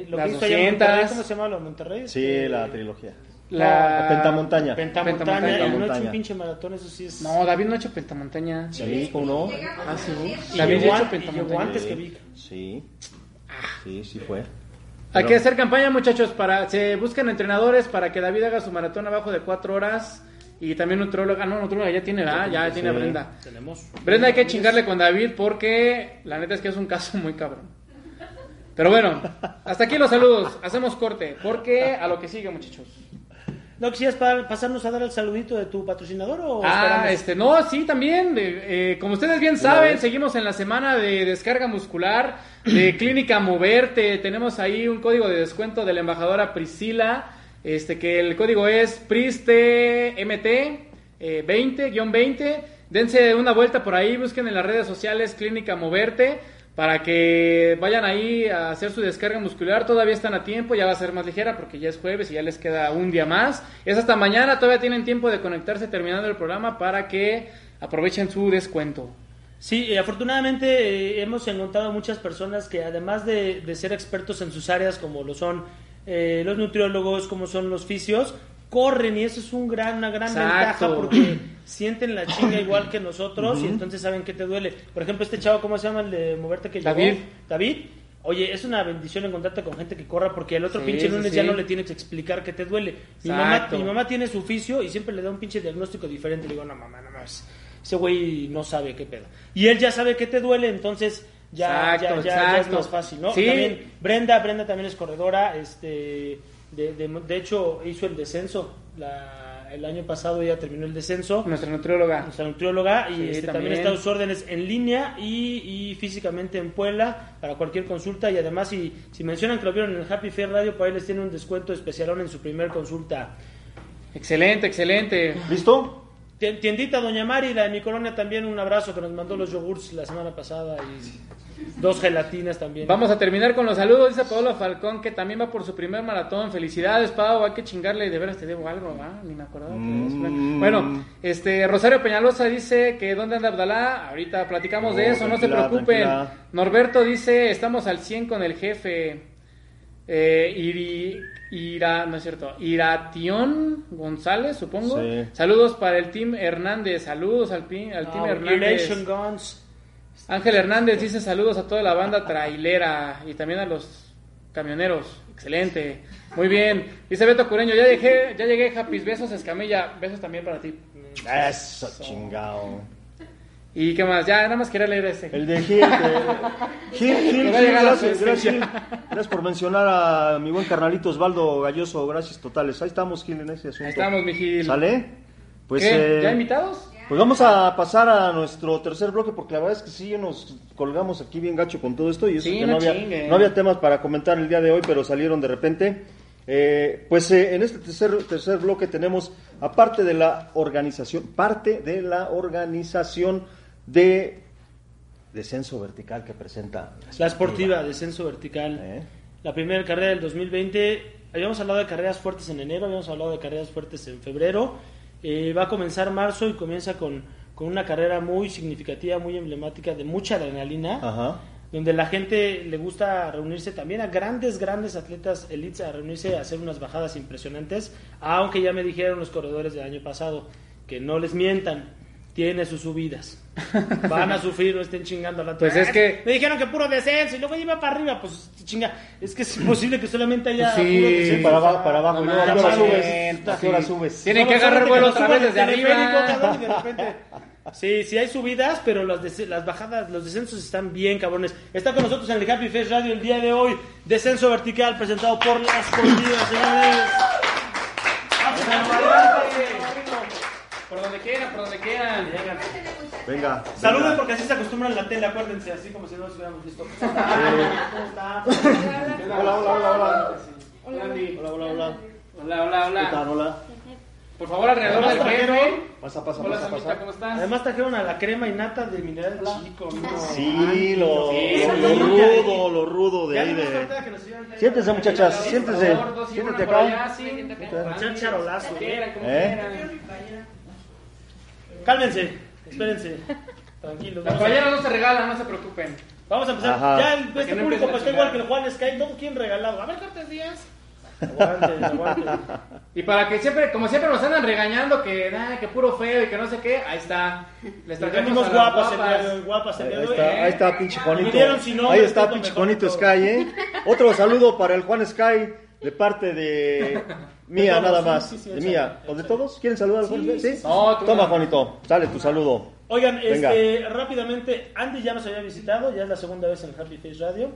eh, lo Las que hizo allá en 200. Monterrey. ¿Cómo se llama lo de Monterrey? Sí, Este, la trilogía. La... La pentamontaña. Pentamontaña. No ha hecho Pentamontaña. un pinche maratón, eso sí es. No, David no ha hecho pentamontaña. Sí, ¿cómo no? Ah, sí. David ha hecho pentamontaña. antes Sí, que Vic. Sí. Sí, sí fue. Hay que hacer campaña, muchachos, para... Se buscan entrenadores para que David haga su maratón abajo de 4 horas. Y también nutróloga. No, nutróloga ya tiene, ¿verdad? Ya tiene a. Brenda. Tenemos. Brenda hay que chingarle con David porque la neta es que es un caso muy cabrón. Pero bueno, hasta aquí los saludos. Hacemos corte porque a lo que sigue, muchachos. ¿No quisieras pa- pasarnos a dar el saludito de tu patrocinador o Ah, esperamos? este, no, sí, también. eh, eh, como ustedes bien saben, seguimos en la semana de descarga muscular de Clínica Moverte. Tenemos ahí un código de descuento de la embajadora Priscila. Este, que el código es PRISTMT eh, 20-20. Dense una vuelta por ahí, busquen en las redes sociales Clínica Moverte para que vayan ahí a hacer su descarga muscular. Todavía están a tiempo, ya va a ser más ligera porque ya es jueves y ya les queda un día más. Es hasta mañana, todavía tienen tiempo de conectarse terminando el programa para que aprovechen su descuento. Sí, afortunadamente eh, hemos encontrado muchas personas que además de, de ser expertos en sus áreas como lo son eh, los nutriólogos, como son los fisios, corren y eso es un gran, una gran Exacto. ventaja porque sienten la chinga igual que nosotros y entonces saben qué te duele. Por ejemplo, este chavo, ¿cómo se llama el de moverte que David. llegó? David. Oye, es una bendición encontrarte con gente que corra porque el otro Sí, pinche lunes sí. ya no le tienes que explicar qué te duele. Mi mamá, mi mamá tiene su oficio y siempre le da un pinche diagnóstico diferente. Le digo, no mamá, no más. Ese güey no sabe qué pedo. Y él ya sabe qué te duele, entonces ya, Exacto, ya, ya, ya es más fácil, ¿no? Sí. También Brenda, Brenda también es corredora, este, de, de, de hecho hizo el descenso. La, el año pasado ella terminó el descenso. Nuestra nutrióloga. Nuestra nutrióloga y Sí, este, también. también. está a sus órdenes en línea y, y físicamente en Puebla para cualquier consulta y además si, si mencionan que lo vieron en el Happy Fair Radio, por ahí les tiene un descuento especialón en su primer consulta. Excelente, excelente. ¿Listo? Tien- Tiendita Doña Mari, la de mi colonia también, un abrazo que nos mandó los yogurts la semana pasada y dos gelatinas también. Vamos a terminar con los saludos, dice Pablo Falcón, que también va por su primer maratón. Felicidades, Pau, hay que chingarle, de veras te debo algo, ¿va? Ni me acordaba. que Mm. Bueno, este, Rosario Peñalosa dice que ¿dónde anda Abdalá? Ahorita platicamos de eso, no se preocupen. tranquila. Norberto dice, estamos al 100 con el jefe. Eh, Iri, Ira, no es cierto, Iratión González, supongo. Sí. Saludos para el team Hernández, saludos al, al team Ah, Hernández. Guns. Ángel Hernández dice saludos a toda la banda trailera y también a los camioneros. Excelente. Muy bien. Dice Beto Cureño, ya llegué, ya llegué, Happy. Besos, Escamilla. Besos también para ti. Eso, chingado. ¿Y qué más? Ya, nada más quería leer este. El de Gil. de- Gil, Gil, gracias, gracias, gracias por mencionar a mi buen carnalito Osvaldo Galloso. Gracias totales. Ahí estamos, Gil, en ese asunto. Ahí estamos, mi Gil. ¿Sale? Pues, ¿Qué? eh, ¿Ya invitados? Pues vamos a pasar a nuestro tercer bloque porque la verdad es que sí nos colgamos aquí bien gacho con todo esto y eso Sí, que no había, no había temas para comentar el día de hoy, pero salieron de repente. Eh, pues eh, en este tercer, tercer bloque tenemos, aparte de la organización, parte de la organización de descenso vertical que presenta La esportiva, descenso vertical. ¿Eh? La primera carrera del 2020. Habíamos hablado de carreras fuertes en enero, habíamos hablado de carreras fuertes en febrero. Eh, va a comenzar marzo y comienza con, con una carrera muy significativa, muy emblemática, de mucha adrenalina. Ajá. donde la gente le gusta reunirse también a grandes, grandes atletas elites a reunirse a hacer unas bajadas impresionantes, aunque ya me dijeron los corredores del año pasado que no les mientan, tiene sus subidas. Van a sufrir, no estén chingando la Pues es que- Me dijeron que puro descenso y luego iba para arriba, pues chinga. Es que es imposible que solamente haya sí. puro Sí, descenso. para abajo, para abajo. no y luego, ¿a qué hora mames, subes? ¿A qué hora sí. subes? Tienen No, que agarrar vuelo otra vez desde arriba. cabrón, y de repente- Sí, sí hay subidas, pero las, des- las bajadas, los descensos están bien cabrones. Está con nosotros en el Happy Face Radio el día de hoy, descenso vertical presentado por las Corridas, señores. Por donde quieran, por donde quieran. Venga. Saluden venga. porque así se acostumbran en la tele, acuérdense, así como si no nos hubiéramos visto. ¿Cómo está? Hola, hola, hola, hola. Hola, Andy. Hola, hola, hola. Hola, hola, ¿Qué tal? hola. Hola. Por favor, alrededor del trajeron- Pasa, pasa, Hola, pasa, Samita, pasa. ¿cómo estás? Además trajeron a la crema y nata de mineral chico. ¿no? Sí, lo, Sí, lo- sí, lo sí. rudo, lo rudo de ahí de... Siéntense, muchachas, por allá, acá. sí. Echar charolazo. ¿Eh? Cálmense, espérense. Tranquilos. A, caballeros no se regalan, no se preocupen. vamos a empezar. Ajá. Ya el, este no público pues está igual que el Juan Sky. Todo quién regalado. A ver, ¿cuántos días? Aguante, aguante. Y para que siempre, como siempre nos andan regañando que, que puro feo y que no sé qué, ahí está. Les trajimos las guapas el guapas. Guapas el Ahí día de hoy. está, ¿eh? ahí está pinche Juanito. Ahí está pinche Juanito Sky. ¿eh? Otro saludo para el Juan Sky de parte de mía, todos, nada más. sí, sí, de échale, mía. ¿O de todos? ¿Quieren saludar al Sí, Juan? sí, ¿Sí? sí. No, Toma. Juanito. Dale tu saludo. Oigan, Venga. este, rápidamente, Andy ya nos había visitado, ya es la segunda vez en Happy Face Radio.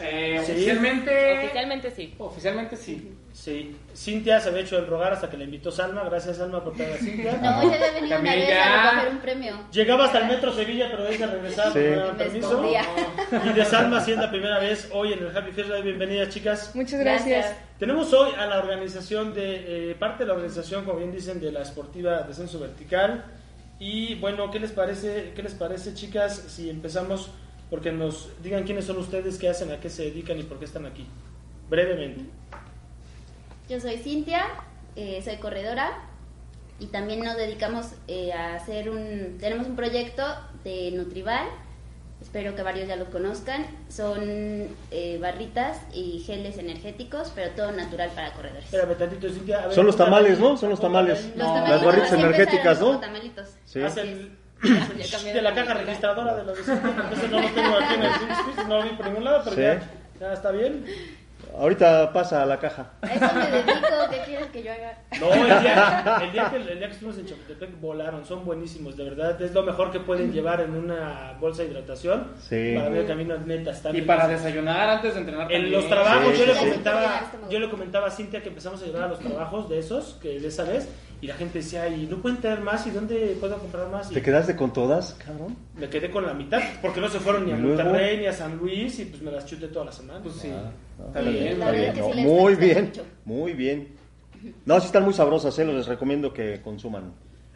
Eh, Sí. Oficialmente. Oficialmente sí. Oficialmente sí. Sí, Cintia se había hecho el rogar hasta que le invitó Salma. Gracias, Salma, por traer a Cintia. No, ya había venido una vez ya. a recoger un premio. Llegaba hasta el metro Sevilla, pero de ahí se regresaba Sí. no daban permiso. escondía. Y de Salma, si es la primera vez hoy en el Happy Face Radio. Bienvenidas, chicas. Muchas Gracias. Tenemos hoy a la organización de, eh, parte de la organización, como bien dicen, de la Esportiva Descenso Vertical. Y bueno, ¿qué les parece, qué les parece, chicas, si empezamos porque nos digan quiénes son ustedes, qué hacen, a qué se dedican y por qué están aquí? Brevemente. Yo soy Cintia, eh, soy corredora y también nos dedicamos eh, a hacer un... Tenemos un proyecto de Nutrival, espero que varios ya lo conozcan. Son eh, barritas y geles energéticos, pero todo natural para corredores. Espérame tantito, Cintia. a ver, Son los tamales, ¿no? Son los tamales. Los No, las barritas energéticas, ¿no? como tamalitos. Sí. Cambiaron de la caja registradora de los entonces no lo tengo aquí en el no lo vi por ningún lado, pero Sí. ya, ya está bien. Ahorita pasa a la caja. A eso me dedico, ¿qué quieres que yo haga? No, el día, el día que, el día que estuvimos en Chapultepec volaron, son buenísimos, de verdad. Es lo mejor que pueden llevar en una bolsa de hidratación. Sí. Para ver camino neta, están Y bien para desayunar antes de entrenar. En también. los trabajos Sí, yo le sí, comentaba, yo le comentaba a Cintia que empezamos a llevar a los trabajos de esos, que de esa vez, y la gente decía, y no pueden traer más, ¿y dónde puedo comprar más? Y ¿Te quedaste con todas, cabrón? me quedé con la mitad, porque no se fueron ni a. Monterrey ni a San Luis, y pues me las chuté toda la semana. Pues sí. Ah, Está bien. Está bien, Muy bien, mucho. muy bien. No, sí están muy sabrosas, ¿eh? Les recomiendo que consuman.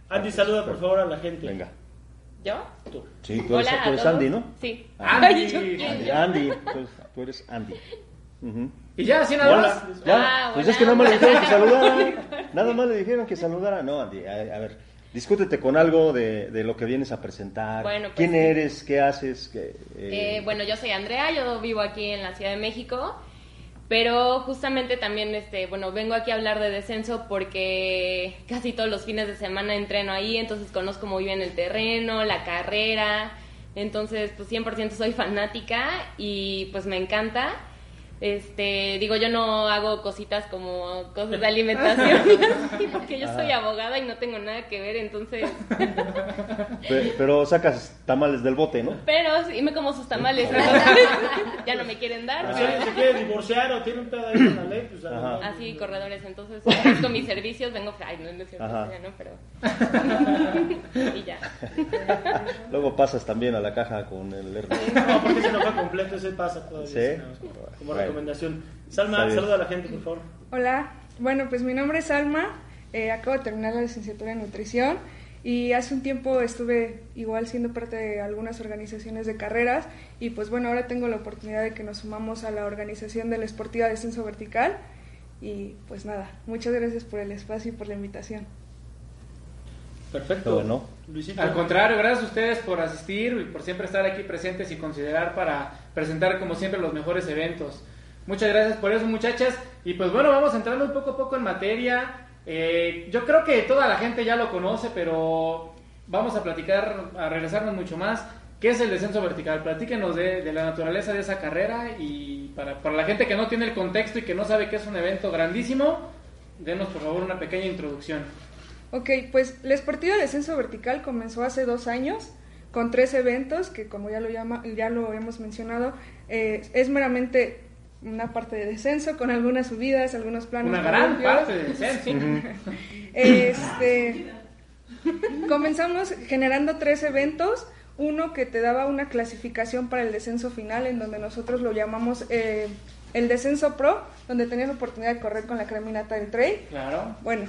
Andy, saluda por favor a la gente. Venga. ¿Yo? Sí, tú eres, Hola tú eres. Andy, ¿no? Sí. Andy. Andy, Andy, tú, tú eres Andy. Ujú. Y ya, así nada más. Hola. Ya, Ah, pues hola. es que nada más le dijeron que saludara. Nada más le dijeron que saludara. No, Andy, a, a ver, discútete con algo de, de lo que vienes a presentar. Bueno, pues ¿Quién eres? ¿Qué haces? ¿Qué, eh, Eh, bueno, yo soy Andrea, yo vivo aquí en la Ciudad de México, pero justamente también, este, bueno, vengo aquí a hablar de descenso porque casi todos los fines de semana entreno ahí, entonces conozco muy bien el terreno, la carrera, entonces pues 100% soy fanática y pues me encanta. Este, digo, yo no hago cositas como cosas de alimentación, porque yo soy abogada y no tengo nada que ver, entonces pe- pero sacas tamales del bote, ¿no? Pero sí me como sus tamales. ya no me quieren dar. Pero si pero- alguien se quiere divorciar o tiene un pedo ahí con la ley, pues Ajá. corredores. Entonces, ofrezco mis servicios. Vengo. Ay, no, no es cierto. Ya no, pero. y ya. Luego pasas también a la caja con el hermano. No, porque ese no fue completo, ese pasa todavía. ¿Sí? como. Recomendación. Salma, saluda a la gente, por favor. Hola, bueno, pues mi nombre es Alma, eh, acabo de terminar la licenciatura en nutrición y hace un tiempo estuve igual siendo parte de algunas organizaciones de carreras y pues bueno, ahora tengo la oportunidad de que nos sumamos a la organización de la Esportiva Descenso Vertical y pues nada, muchas gracias por el espacio y por la invitación. Perfecto. Bueno. Luisito. Al contrario, gracias a ustedes por asistir y por siempre estar aquí presentes y considerar para presentar como siempre los mejores eventos. Muchas gracias por eso muchachas. Y pues bueno, vamos entrando un poco a poco en materia. Eh, yo creo que toda la gente ya lo conoce, pero vamos a platicar, a regresarnos mucho más. ¿Qué es el descenso vertical? Platíquenos de, de la naturaleza de esa carrera y para, para la gente que no tiene el contexto y que no sabe que es un evento grandísimo, denos por favor una pequeña introducción. Ok, pues la Esportiva Descenso Vertical comenzó hace dos años con tres eventos que como ya lo, llama, ya lo hemos mencionado, eh, es meramente una parte de descenso con algunas subidas, algunos planos. Una gran parte del descenso. Este, comenzamos generando tres eventos. Uno que te daba una clasificación para el descenso final, en donde nosotros lo llamamos eh, el descenso pro, donde tenías la oportunidad de correr con la creminata del trail. Claro. Bueno,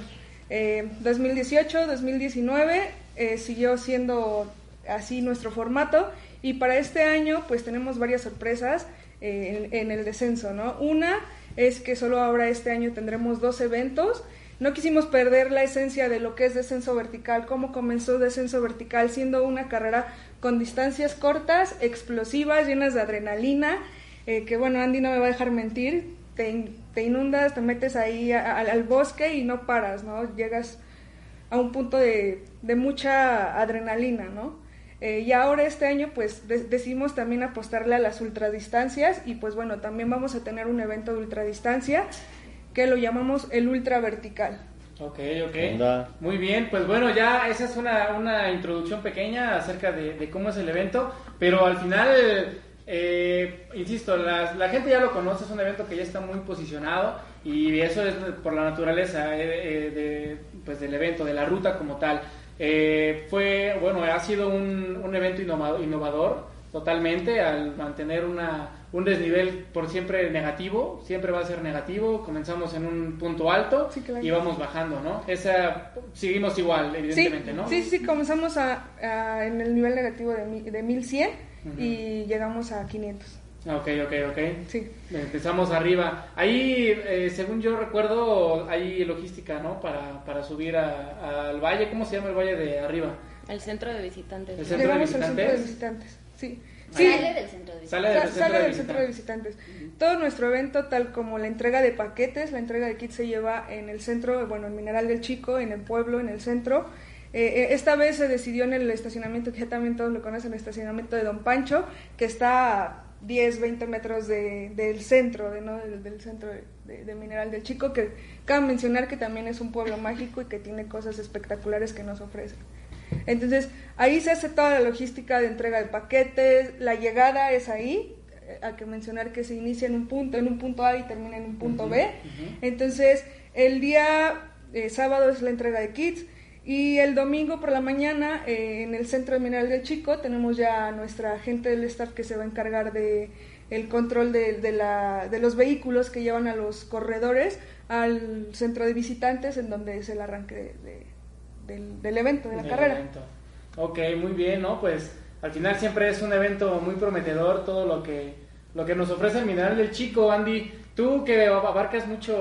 eh, 2018, 2019 eh, siguió siendo así nuestro formato y para este año pues tenemos varias sorpresas eh, en, el descenso, ¿no? Una es que solo ahora este año tendremos dos eventos. No quisimos perder la esencia de lo que es descenso vertical, cómo comenzó descenso vertical siendo una carrera con distancias cortas, explosivas, llenas de adrenalina, eh, que bueno, Andy no me va a dejar mentir, te, te inundas, te metes ahí a- al bosque y no paras, ¿no? Llegas a un punto de, de mucha adrenalina, ¿no? Eh, y ahora este año pues de- decidimos también apostarle a las ultradistancias y pues bueno, también vamos a tener un evento de ultradistancia que lo llamamos el ultra vertical. Ok, ok. Onda. Muy bien, pues bueno, ya esa es una, una introducción pequeña acerca de, de cómo es el evento, pero al final, eh, insisto, la, la gente ya lo conoce, es un evento que ya está muy posicionado y eso es por la naturaleza eh, eh, de, pues, del evento, de la ruta como tal. Eh, fue, bueno, ha sido un, un evento innova- innovador totalmente al mantener una, un desnivel por siempre negativo, siempre va a ser negativo, comenzamos en un punto alto Sí, claro. y vamos bajando, ¿no? Esa, seguimos igual, Sí, evidentemente, ¿no? sí, sí, comenzamos a, a- en el nivel negativo de, de 1100 Ujú. y llegamos a 500. Ok, ok, ok. Sí. Empezamos arriba. Ahí, eh, según yo recuerdo, hay logística, ¿no? Para, para subir a- al valle. ¿Cómo se llama el valle de arriba? El centro de visitantes. El centro de Llegamos al centro de visitantes. visitantes. Sí. Sí. Sale del centro de Sale Sa- del centro, sale de, del centro de visitantes. visitantes. Todo nuestro evento, tal como la entrega de paquetes, la entrega de kits se lleva en el centro, bueno, en Mineral del Chico, en el pueblo, en el centro. Eh, eh, esta vez se decidió en el estacionamiento, que ya también todos lo conocen, el estacionamiento de Don Pancho, que está 10, 20 metros de- del centro, de, ¿no? del, del centro de, Mineral del Chico, que cabe mencionar que también es un pueblo mágico y que tiene cosas espectaculares que nos ofrecen. Entonces, ahí se hace toda la logística de entrega de paquetes, la llegada es ahí, eh, hay que mencionar que se inicia en un punto, en un punto A y termina en un punto B. Entonces, el día eh, sábado es la entrega de kits y el domingo por la mañana eh, en el centro de Mineral del Chico tenemos ya a nuestra gente del staff que se va a encargar de el control de, de la, de los vehículos que llevan a los corredores al centro de visitantes en donde es el arranque de- de- del, del evento, de la carrera. evento. Ok, muy bien, ¿no? Pues al final siempre es un evento muy prometedor todo lo que, lo que nos ofrece el Mineral del Chico. Andy, tú que abarcas mucho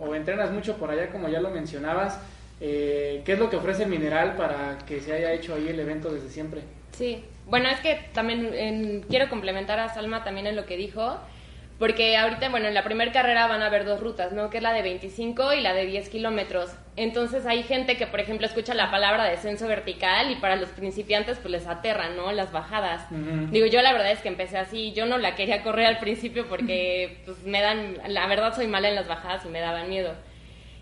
o entrenas mucho por allá, como ya lo mencionabas, eh, ¿qué es lo que ofrece el Mineral para que se haya hecho ahí el evento desde siempre? Sí, bueno, es que también quiero complementar a Salma también en lo que dijo. Porque ahorita, bueno, en la primera carrera van a haber dos rutas, ¿no? Que es la de 25 y la de 10 kilómetros. Entonces hay gente que, por ejemplo, escucha la palabra descenso vertical y para los principiantes pues les aterran, ¿no? Las bajadas. Digo, yo la verdad es que empecé así, yo no la quería correr al principio porque pues me dan, la verdad soy mala en las bajadas y me daban miedo.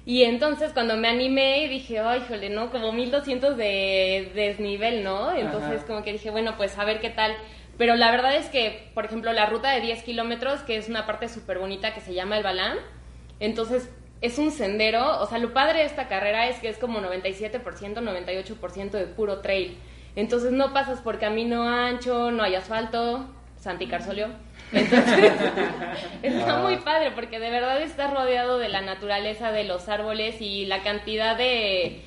Y entonces cuando me animé dije, ay, jole, ¿no? Como 1200 de desnivel, ¿no? Entonces como que dije, bueno, pues a ver qué tal. Pero la verdad es que, por ejemplo, la ruta de 10 kilómetros, que es una parte súper bonita que se llama el Balán, entonces es un sendero, o sea, lo padre de esta carrera es que es como 97%, 98% de puro trail. Entonces no pasas por camino ancho, no hay asfalto, Santi Carsolio. Entonces está muy ah. padre porque de verdad estás rodeado de la naturaleza, de los árboles y la cantidad de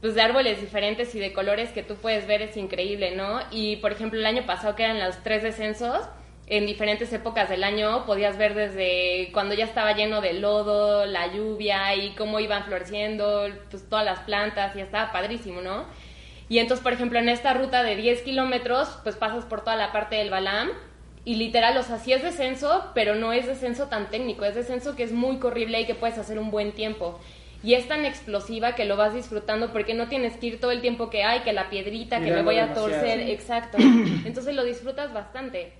pues de árboles diferentes y de colores que tú puedes ver es increíble, ¿no? Y por ejemplo el año pasado que eran los tres descensos, en diferentes épocas del año podías ver desde cuando ya estaba lleno de lodo, la lluvia y cómo iban floreciendo, pues todas las plantas y estaba padrísimo, ¿no? Y entonces, por ejemplo, en esta ruta de 10 kilómetros, pues pasas por toda la parte del Balam y literal, o sea, sí es descenso, pero no es descenso tan técnico, es descenso que es muy corrible y que puedes hacer un buen tiempo y es tan explosiva que lo vas disfrutando porque no tienes que ir todo el tiempo que hay, que la piedrita, que me voy a torcer, exacto. Entonces lo disfrutas bastante.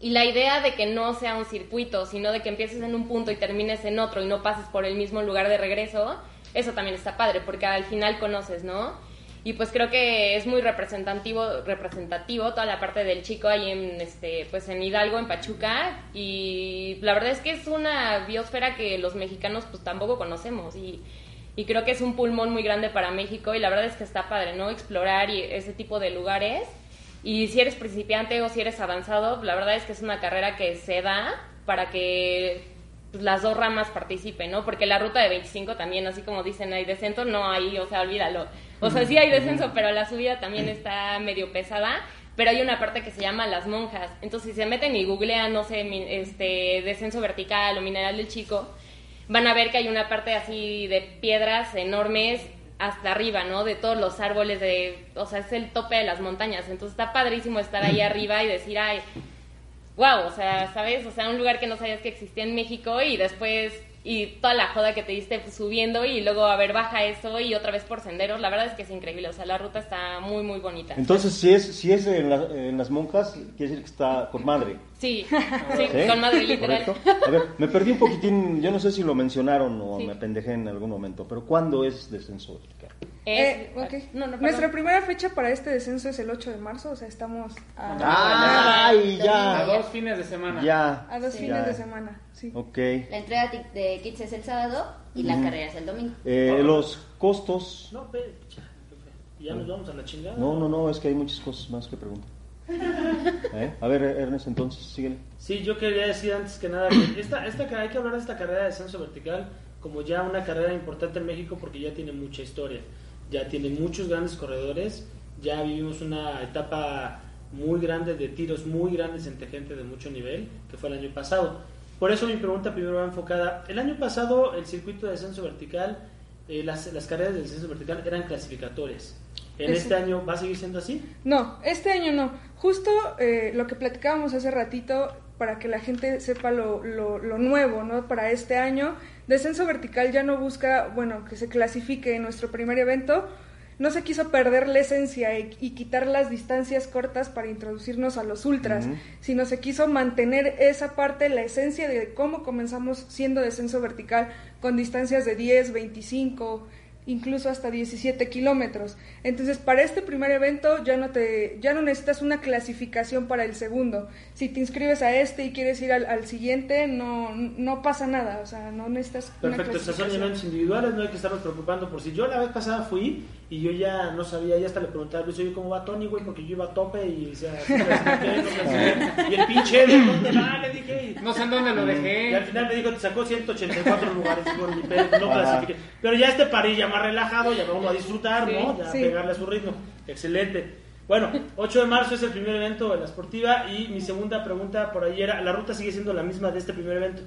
Y la idea de que no sea un circuito, sino de que empieces en un punto y termines en otro y no pases por el mismo lugar de regreso, eso también está padre porque al final conoces, ¿no? Y pues creo que es muy representativo representativo toda la parte del chico ahí en este pues en Hidalgo en Pachuca. Y la verdad es que es una biosfera que los mexicanos pues tampoco conocemos. Y, y creo que es un pulmón muy grande para México. Y la verdad es que está padre no explorar y ese tipo de lugares. Y si eres principiante o si eres avanzado la verdad es que es una carrera que se da para que pues, las dos ramas participen, ¿no? Porque la ruta de 25 también, así como dicen, hay descenso, no hay, o sea, olvídalo. O sea, sí hay descenso, pero la subida también está medio pesada. Pero hay una parte que se llama las monjas. Entonces, si se meten y googlean, no sé, este descenso vertical o mineral del chico, van a ver que hay una parte así de piedras enormes hasta arriba, ¿no? De todos los árboles, de, o sea, es el tope de las montañas. Entonces está padrísimo estar ahí arriba y decir, ay, wow, o sea, ¿sabes? O sea, un lugar que no sabías que existía en México y después y toda la joda que te diste subiendo y luego a ver baja eso y otra vez por senderos, la verdad es que es increíble, o sea, la ruta está muy muy bonita. Entonces, si es si es en, en las monjas, quiere decir que está con madre. Sí, sí, con madre literal. A ver, me perdí un poquitín, yo no sé si lo mencionaron o me pendejé en algún momento, pero ¿cuándo es descenso eh, Nuestra primera fecha para este descenso es el 8 de marzo, o sea, estamos a, Ay, ya. a dos fines de semana. Ya. A dos fines de semana, sí. Ok. La entrega de kits es el sábado y la carrera es el domingo. Eh, los costos. No, pero ya nos vamos a la chingada. No, no, no, es que hay muchas cosas más que preguntar. ¿Eh? A ver, Ernest, entonces, síguele. Sí, yo quería decir antes que nada que esta, esta, hay que hablar de esta carrera de descenso vertical como ya una carrera importante en México porque ya tiene mucha historia ya tiene muchos grandes corredores, ya vivimos una etapa muy grande de tiros muy grandes entre gente de mucho nivel, que fue el año pasado. Por eso mi pregunta primero va enfocada. El año pasado el circuito de descenso vertical, eh, las, las, carreras de descenso vertical eran clasificatorias. ¿En este año va a seguir siendo así? No, este año no. Justo eh, lo que platicábamos hace ratito, para que la gente sepa lo, lo, lo, nuevo, ¿no? Para este año, Descenso Vertical ya no busca, bueno, que se clasifique en nuestro primer evento, no se quiso perder la esencia y, quitar las distancias cortas para introducirnos a los ultras, sino se quiso mantener esa parte, la esencia de cómo comenzamos siendo descenso vertical con distancias de 10, 25, incluso hasta 17 kilómetros. Entonces, para este primer evento ya no, te, ya no necesitas una clasificación para el segundo. Si te inscribes a este y quieres ir al, siguiente, no, no pasa nada. O sea, no necesitas. Perfecto, estas son eventos individuales, no hay que estarnos preocupando por si yo la vez pasada fui y yo ya no sabía, ya hasta le preguntaba a Luis, oye, ¿cómo va Tony, güey? Porque yo iba a tope y decía, y el pinche, ¿de dónde va? Le dije. No sé en dónde lo dejé. Y al final me dijo, te sacó 184 lugares, no clasifiqué. Pero ya este París ya más relajado, ya vamos a disfrutar, ¿no? Ya pegarle a su ritmo. Excelente. Bueno, 8 de marzo es el primer evento de la Sportiva y mi segunda pregunta por ahí era, ¿la ruta sigue siendo la misma de este primer evento?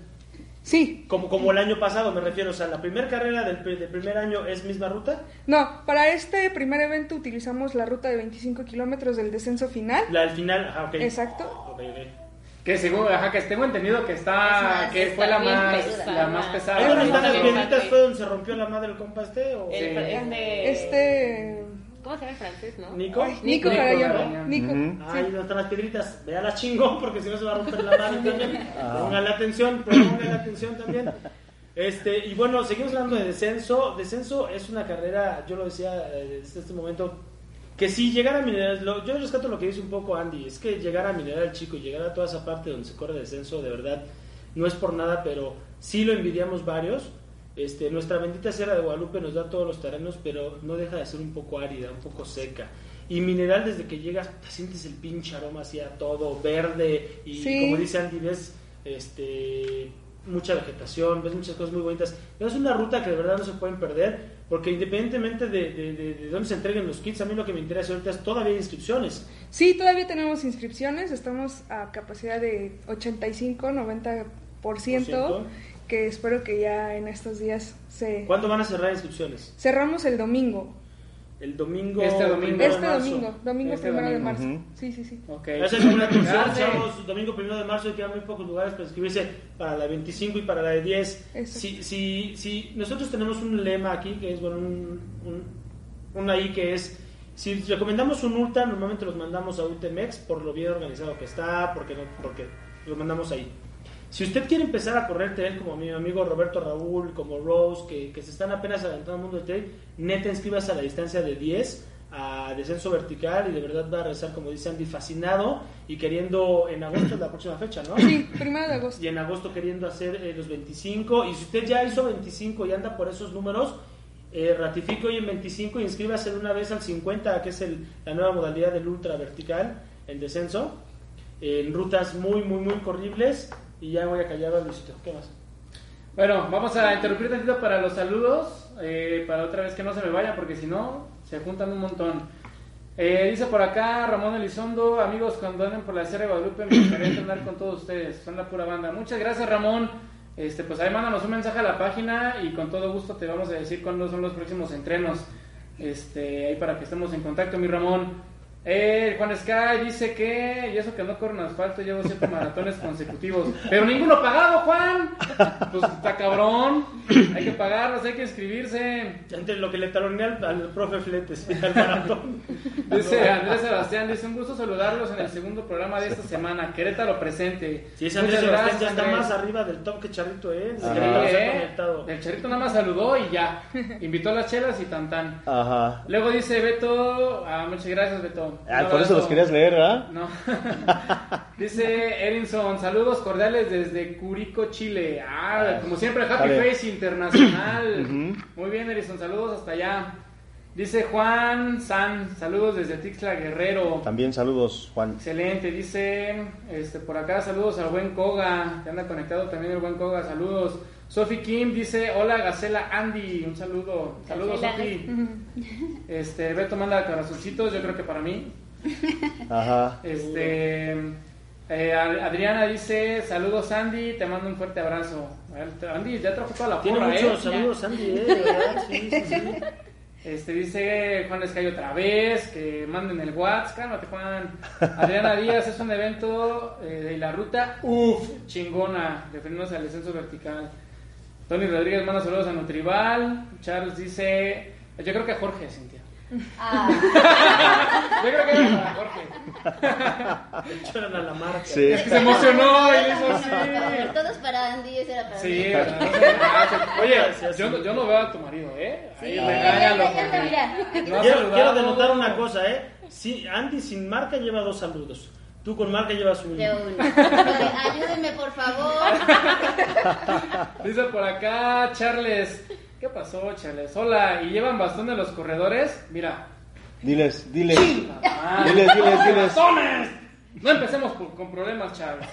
Sí, Como, como el año pasado, me refiero, o sea, la primera carrera del, del primer año es misma ruta, no, para este primer evento utilizamos la ruta de 25 kilómetros del descenso final. la del final, ajá, ok. Exacto. Que según, ajá, que tengo entendido que está, Es más, que está fue la más, pesada. la más pesada. ¿Ahí donde están las piedritas fue donde se rompió la madre del compa este? O... El, Sí. este, Este... ¿Cómo se llama el francés, no? ¿Nico? Ay, Nico Nico. Garañón. Nico. Ujú. Ahí donde están las piedritas, véala chingón porque si no se va a romper la madre también. Póngale atención, póngale atención también. Este, y bueno, seguimos hablando de descenso. Descenso es una carrera, yo lo decía eh, desde este momento, que si llegar a Mineral, lo- yo rescato lo que dice un poco Andy, es que llegar a Mineral Chico, llegar a toda esa parte donde se corre descenso, de verdad, no es por nada, pero sí lo envidiamos varios. Este, nuestra bendita Sierra de Guadalupe nos da todos los terrenos, pero no deja de ser un poco árida, un poco seca. Y mineral, desde que llegas, te sientes el pinche aroma así a todo verde. Y Sí. como dice Andy, ves este, mucha vegetación, ves muchas cosas muy bonitas. Pero es una ruta que de verdad no se pueden perder, porque independientemente de, de, de- de dónde se entreguen los kits, a mí lo que me interesa ahorita es todavía hay inscripciones. Sí, todavía tenemos inscripciones, estamos a capacidad de 85, 90%, ciento. Que espero que ya en estos días se... ¿Cuándo van a cerrar inscripciones? Cerramos el domingo, El domingo. Este domingo. de este marzo. domingo, domingo Este primero de marzo. Ujú. Sí, sí, sí. Ok. Esa es una chavos, domingo primero de marzo quedan muy pocos lugares para inscribirse para la 25 y para la de 10. Exacto. Si, si, si nosotros tenemos un lema aquí que es, bueno, un, un, un ahí que es, si recomendamos un ultra, normalmente los mandamos a UTMX por lo bien organizado que está, porque, no, porque lo mandamos ahí. Si usted quiere empezar a correr trail como mi amigo Roberto Raúl, como Rose, que, que se están apenas adelantando al mundo del trail, neta inscríbase a la distancia de 10 a descenso vertical y de verdad va a regresar, como dice Andy, fascinado y queriendo en agosto es la próxima fecha, ¿no? Sí, primero de agosto. Y en agosto queriendo hacer eh, los 25. Y si usted ya hizo 25 y anda por esos números, eh, ratifique hoy en 25 y inscríbase de una vez al 50, que es el- la nueva modalidad del ultra vertical, el descenso, en rutas muy, muy, muy corribles. Y ya voy a callar a Luisito. ¿Qué más? Bueno, vamos a interrumpir tantito para los saludos, eh, para otra vez que no se me vayan, porque si no, se juntan un montón. Eh, dice por acá Ramón Elizondo, amigos, cuando anden por la Sierra de Guadalupe, me gustaría entrenar con todos ustedes, son la pura banda. Muchas gracias, Ramón. Este, pues ahí mándanos un mensaje a la página y con todo gusto te vamos a decir cuándo son los próximos entrenos. Este, ahí para que estemos en contacto, mi Ramón. Eh, Juan Sky dice que, y eso que no corro en asfalto, llevo siete maratones consecutivos. Pero ninguno pagado, Juan. Pues está cabrón. Hay que pagarlos, hay que inscribirse. Entre lo que le taloné al, al profe Fletes al maratón. Dice Andrés Sebastián, dice un gusto saludarlos en el segundo programa de esta semana. Querétaro presente. Si ese Andrés Muchas Sebastián ya está Andrés. más arriba del top que Charrito, ¿eh? Desde Ajá. que Sí, ¿eh? conectado. El charrito nada más saludó y ya. Invitó a las chelas y tan tan. Ajá. Luego dice Beto, ah, muchas gracias Beto. Ah, por eso los querías leer, ¿verdad? No. Dice Erinson, saludos cordiales desde Curico, Chile. Ah, como siempre, Happy. Face Internacional. Muy bien, Erinson, saludos hasta allá. Dice Juan San, saludos desde Tixla Guerrero. También saludos, Juan. Excelente, dice este por acá saludos al buen Koga, que anda conectado también el buen Koga, saludos. Sophie Kim dice, hola Gacela Andy, un saludo. Saludos. Sophie. Este, Beto manda corazoncitos, yo creo que para mí. Ajá. Este, eh, Ad- Adriana dice, saludos Andy, te mando un fuerte abrazo. Andy, ya trajo toda la Tiene porra, muchos ¿eh? saludos, Andy, ¿eh? Verdad, sí, sí, sí. Este dice Juan Escayo otra vez, que manden el WhatsApp, cálmate Juan. Adriana Díaz es un evento eh, de la ruta, uff, chingona, refiriéndose al descenso vertical. Tony Rodríguez manda saludos a Nutrival. Charles dice, yo creo que a Jorge, Cintia. Ah, Yo creo que era para Jorge. Echaron a la marca. Sí. Es que se emocionó y hizo así. todos para Andy, ese era para Sí, mí. ¿verdad? Oye, yo, no- yo no veo a tu marido, ¿eh? Ahí Sí, regáñalo, quiero denotar una cosa, ¿eh? Sí, Andy sin marca lleva dos saludos. Tú con marca llevas uno. De uno. Ayúdenme, por favor. Dice por acá Charles. ¿Qué pasó, Charles? Hola, ¿y llevan bastón de los corredores? Mira. Diles, diles. Ah, Diles, diles, diles. ¡Bastones! No empecemos por- con problemas, Charles.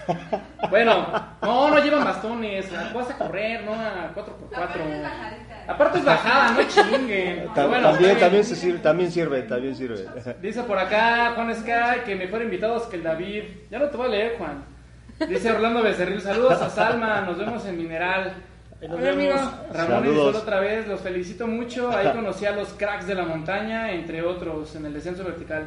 Bueno, no, no llevan bastones. Vas a correr, ¿no? A 4x4. Aparte es bajada, no chinguen. Ta- Pero bueno, también, se sirve, también sirve, también sirve. Dice por acá Juan Sky que mejor invitados que el David. Ya no te voy a leer, Juan. Dice Orlando Becerril, saludos a Salma, nos vemos en Mineral. Nos Hola, vemos. amigo. Ramón y Saludos. Sol otra vez, los felicito mucho. Ahí conocí a los cracks de la montaña, entre otros, en el descenso vertical.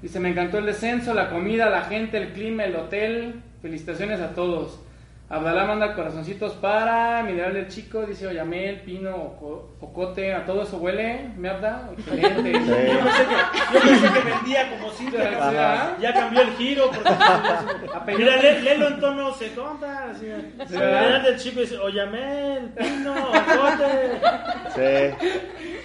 Dice, me encantó el descenso, la comida, la gente, el clima, el hotel. Felicitaciones a todos. Abdalá manda corazoncitos para Mineral del Chico, dice Oyamel, Pino, Oco- Ocote, a todo eso huele, me Abda, excelente. Yo pensé que, yo pensé que vendía como Cintia. Ajá. Ya cambió el giro. Porque... Mira, lé- léelo en tono se conta. Así. Sí, Mira, del chico dice, Oyamel, Pino, Ocote. Sí.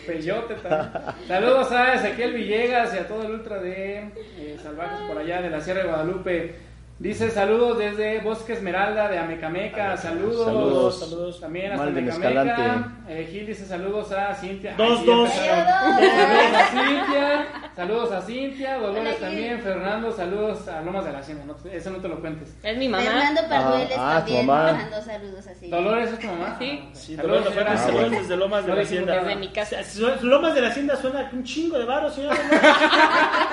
Peyote también. Saludos a Ezequiel Villegas y a todo el ultra de eh, salvajes por allá de la Sierra de Guadalupe. Dice saludos desde Bosque Esmeralda de Amecameca. Saludos. Saludos. Saludos. También hasta Malden Amecameca. Escalante. Eh, Gil dice saludos a Cintia. Dos, Ay, dos. Saludos. A Cintia. Saludos a Cintia. Dolores también. Fernando. Saludos a Lomas de la Hacienda. No, eso no te lo cuentes. Es mi mamá. Fernando Pardueles Ah, ah, tu también mamá. mandó saludos así. Dolores es tu mamá. Sí. Sí, Saludos, Dolores señora. saludos bueno. desde Lomas de la Hacienda. Desde mi casa. Lomas de la Hacienda suena un chingo de varo, señor.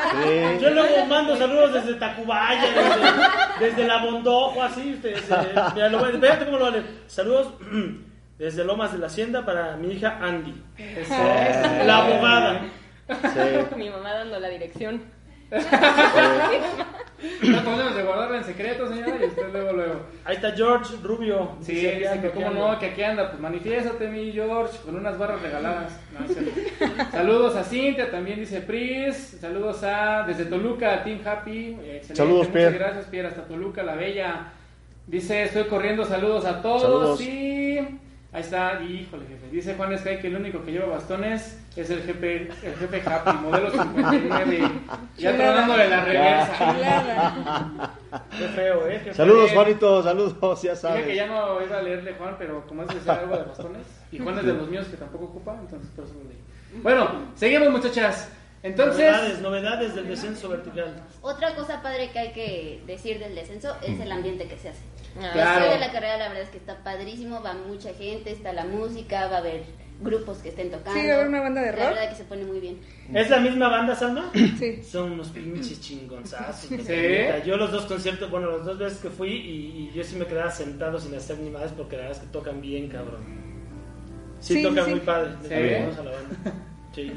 Sí. Yo luego mando saludos desde Tacubaya, desde, desde La Bondojo, así. Ustedes, eh, mira, lo voy- espérate cómo lo leer. Saludos desde Lomas de la Hacienda para mi hija Andy, la abogada. Sí. Mi mamá dando la dirección. No podemos de guardarla en secreto, señora. Y usted luego, luego. Ahí está George Rubio. Sí, Dice, dice que cómo anda. no, que aquí anda, pues manifiéstate mi George, con unas barras regaladas. No, saludos a Cintia, también dice Pris, saludos a desde Toluca, a Team Happy, excelente, Saludos, muchas Pierre. gracias Pierre, hasta Toluca, la bella. Dice, estoy corriendo, saludos a todos, Saludos. sí. Ahí está, híjole jefe. Dice Juan Sky que el único que lleva bastones es el jefe, el jefe Happy, modelo 59. Ya tronándole la reversa. Qué feo, ¿eh? Qué Saludos. Juanito, saludos, ya Dije que sabes. ya no iba a leerle Juan, pero como es de ser algo de bastones, y Juan es de los míos que tampoco ocupa, entonces por eso lo leí. Bueno, seguimos muchachas. Entonces, Novedades, novedades del descenso vertical. Otra cosa padre que hay que decir del descenso es el ambiente que se hace. Ah, Claro. De la carrera la verdad es que está padrísimo, va mucha gente, está la música, va a haber grupos que estén tocando. Sí, va a haber una banda de La rock. verdad que se pone muy bien. ¿Es la misma banda, Salma? Sí. Son unos pinches chingonzazos. Sí. Yo los dos conciertos, bueno, las dos veces que fui y, y yo sí me quedaba sentado sin hacer ni más porque la verdad es que tocan bien, cabrón. Sí, Sí, tocan sí. muy padre. Sí. A la banda. Sí.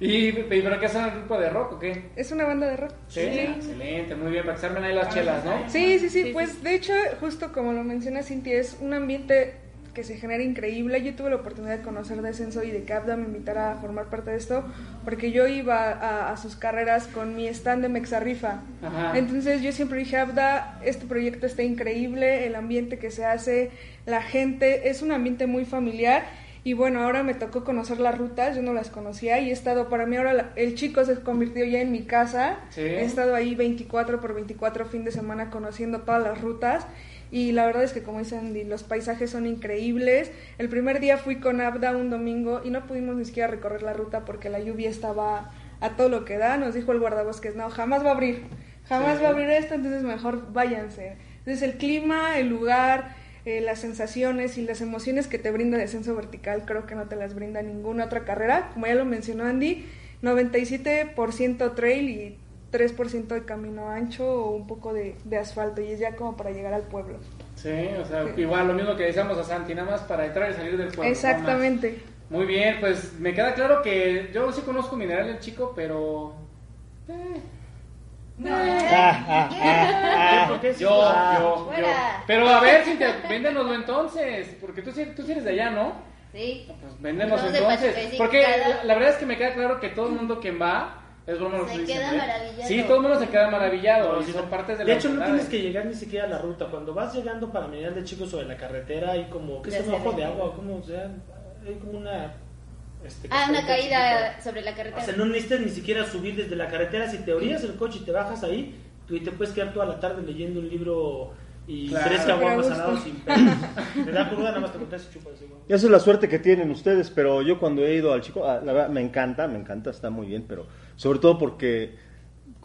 ¿Y, y pero qué son el grupo de rock o qué? Es una banda de rock. Sí, excelente, muy bien, para que se armen ahí las chelas, ¿no? Sí, sí, sí, Sí, pues de hecho, justo como lo menciona Cintia, es un ambiente que se genera increíble. Yo tuve la oportunidad de conocer Descenso y de que Abda me invitara a formar parte de esto, porque yo iba a, a sus carreras con mi stand de Mexarrifa. Ajá. Entonces yo siempre dije, Abda, este proyecto está increíble, el ambiente que se hace, la gente, es un ambiente muy familiar. Y bueno, ahora me tocó conocer las rutas, yo no las conocía y he estado, para mí ahora la- el chico se convirtió ya en mi casa. Sí. He estado ahí 24 por 24 fin de semana conociendo todas las rutas y la verdad es que como dice Andy, los paisajes son increíbles. El primer día fui con Abda un domingo y no pudimos ni siquiera recorrer la ruta porque la lluvia estaba a todo lo que da. Nos dijo el guardabosques, no, jamás va a abrir, jamás Sí. va a abrir esto, entonces mejor váyanse. Entonces el clima, el lugar, eh, las sensaciones y las emociones que te brinda Descenso Vertical creo que no te las brinda ninguna otra carrera. Como ya lo mencionó Andy, 97% trail y 3% de camino ancho o un poco de, de asfalto y es ya como para llegar al pueblo. Sí, o sea, igual lo mismo que decíamos a Santi, nada más para entrar y salir del pueblo. Exactamente. Muy bien, pues me queda claro que yo sí conozco Mineral el Chico, pero... eh, ¿Por qué? Yo, yo, yo. Fuera. Pero a ver, Cintia, véndenoslo entonces, porque tú, tú eres de allá, ¿no? Sí. Pues véndenos entonces. Porque la, la verdad es que me queda claro que todo el mundo que va, es que Se queda ¿eh? maravillado. Sí, todo el mundo se queda maravillado, No, son no. partes de, De la hecho, no tienes que llegar ni siquiera a la ruta. Cuando vas llegando para Mineral de Chicos sobre la carretera, hay como, ¿qué es un ojo de agua? como sea, hay como una... este, Ah, una caída sobre la carretera. O sea, no necesitas ni siquiera subir desde la carretera. Si te orillas el coche y te bajas ahí, tú y te puedes quedar toda la tarde leyendo un libro y Claro. tres caguamas lado sin. Te da cruda, nada más te contas y chupas. Esa es la suerte que tienen ustedes, pero yo cuando he ido al chico, ah, la verdad me encanta, me encanta, está muy bien, pero sobre todo porque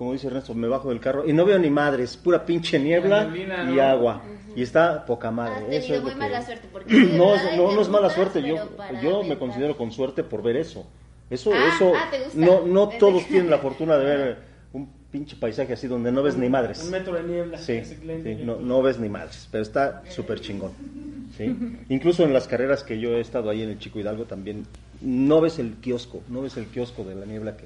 como dice Ernesto, me bajo del carro y no veo ni madres, pura pinche niebla y ¿no? agua. Y está poca Has madre. Eso es muy lo mala que... suerte. Porque No, no, es mala suerte, yo, yo me considero con suerte por ver eso. Eso, Ah, eso, ah, ¿te gusta? no, no Desde- todos tienen la fortuna de ver un pinche paisaje así donde no ves ni madres. Un metro de niebla. Sí, sí, que- no, no ves ni madres, pero está súper chingón. ¿sí? Incluso en las carreras que yo he estado ahí en el Chico Hidalgo también no ves el kiosco, no ves el kiosco de la niebla que,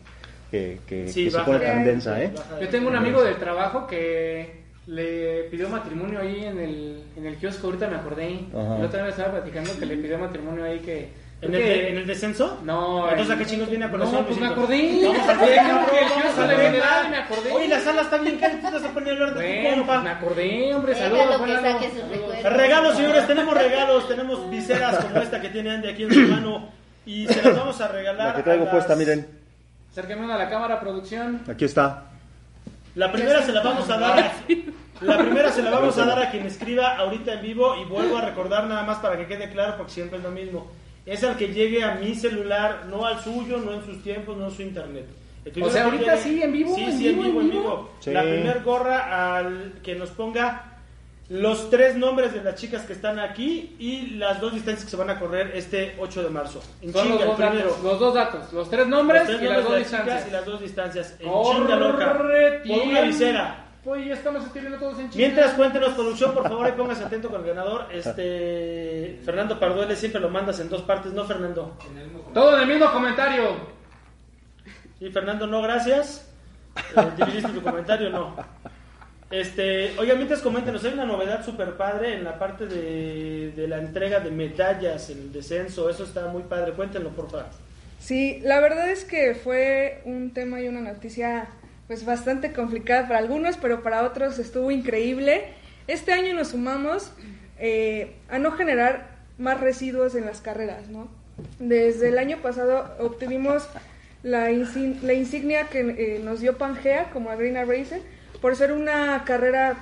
que, que- Sí, que se pone tan densa, ¿eh? Yo tengo un amigo del trabajo que le pidió matrimonio ahí en el, en el kiosco, ahorita me acordé. Ajá. La otra vez estaba platicando que le pidió matrimonio ahí que... ¿En el, que- de- ¿En el descenso? No, Entonces, ¿a qué chingos viene a No, conocer? pues me acordé. Vamos el a le ver. me acordé. Oye, la sala está bien cara, tú te vas a poner a hablar de tu Bueno, pues compa. me acordé, hombre, saludos. Regalos, señores, tenemos regalos, tenemos viseras como esta que tiene Andy aquí en su mano y se las vamos a regalar. La que traigo a las- puesta, miren, Acérquenme a la cámara, producción. aquí está. La primera se la vamos a dar a, la primera se la vamos a dar a quien escriba ahorita en vivo y vuelvo a recordar nada más para que quede claro porque siempre es lo mismo. Es al que llegue a mi celular, no al suyo, no en sus tiempos, no en su internet. Primero O sea, ahorita sí, en vivo, Sí, en sí, en vivo, vivo, en en vivo. vivo. Sí. La primer gorra al que nos ponga los tres nombres de las chicas que están aquí y las dos distancias que se van a correr este 8 de marzo. En Son los chinga, dos, datos, los dos datos, los tres nombres Los tres y las nombres dos de las chicas distancias. y las dos distancias. En chinga loca. Por una visera. Pues ya estamos escribiendo todos en chinga. Mientras cuéntenos producción, por favor, y póngase atento con el ganador. Este Fernando Parduele siempre lo mandas en dos partes, ¿no, Fernando? Todo en el mismo comentario. Y Fernando, no, gracias. Eh, dividiste tu comentario, no. Este, oigan, mientras coméntenos, hay una novedad super padre en la parte de, la entrega de medallas el descenso. Eso está muy padre. Cuéntenlo, por favor. Sí, la verdad es que fue un tema y una noticia pues bastante complicada para algunos, pero para otros estuvo increíble. Este año nos sumamos eh, a no generar más residuos en las carreras, ¿no? Desde el año pasado obtuvimos la insignia que eh, nos dio Pangea como Arena Racer por ser una carrera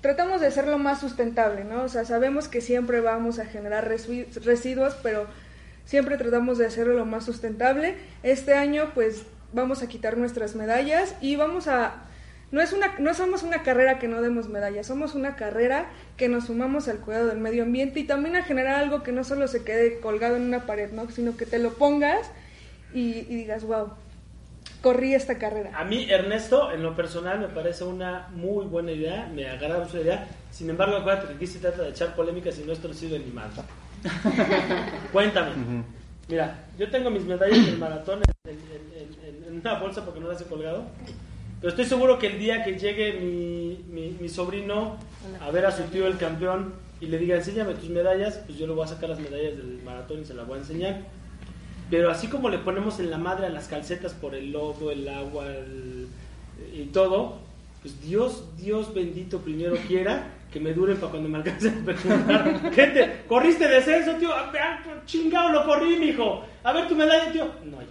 tratamos de hacerlo más sustentable, ¿no? O sea, sabemos que siempre vamos a generar residuos, pero siempre tratamos de hacerlo lo más sustentable. Este año, pues, vamos a quitar nuestras medallas y vamos a... No, es una, no somos una carrera que no demos medallas, somos una carrera que nos sumamos al cuidado del medio ambiente y también a generar algo que no solo se quede colgado en una pared, ¿no? Sino que te lo pongas y digas, wow, corrí esta carrera. A mí, Ernesto, en lo personal, me parece una muy buena idea. Me agrada mucho la idea. Sin embargo, acuérdate que aquí se trata de echar polémicas y no es torcido el animal. Cuéntame. Mira, yo tengo mis medallas del maratón en, en- en- en una bolsa porque no las he colgado. Pero estoy seguro que el día que llegue mi, mi- mi sobrino a ver a su tío el campeón y le diga, enséñame tus medallas, pues yo le voy a sacar las medallas del maratón y se las voy a enseñar. Pero así como le ponemos en la madre a las calcetas por el lodo, el agua el- y todo, pues Dios, Dios bendito primero quiera que me duren para cuando me alcance a perjudicar. Gente, corriste descenso, tío. Ah, ah, Chingado, lo corrí, mijo. A ver tu medalla, tío. No hay.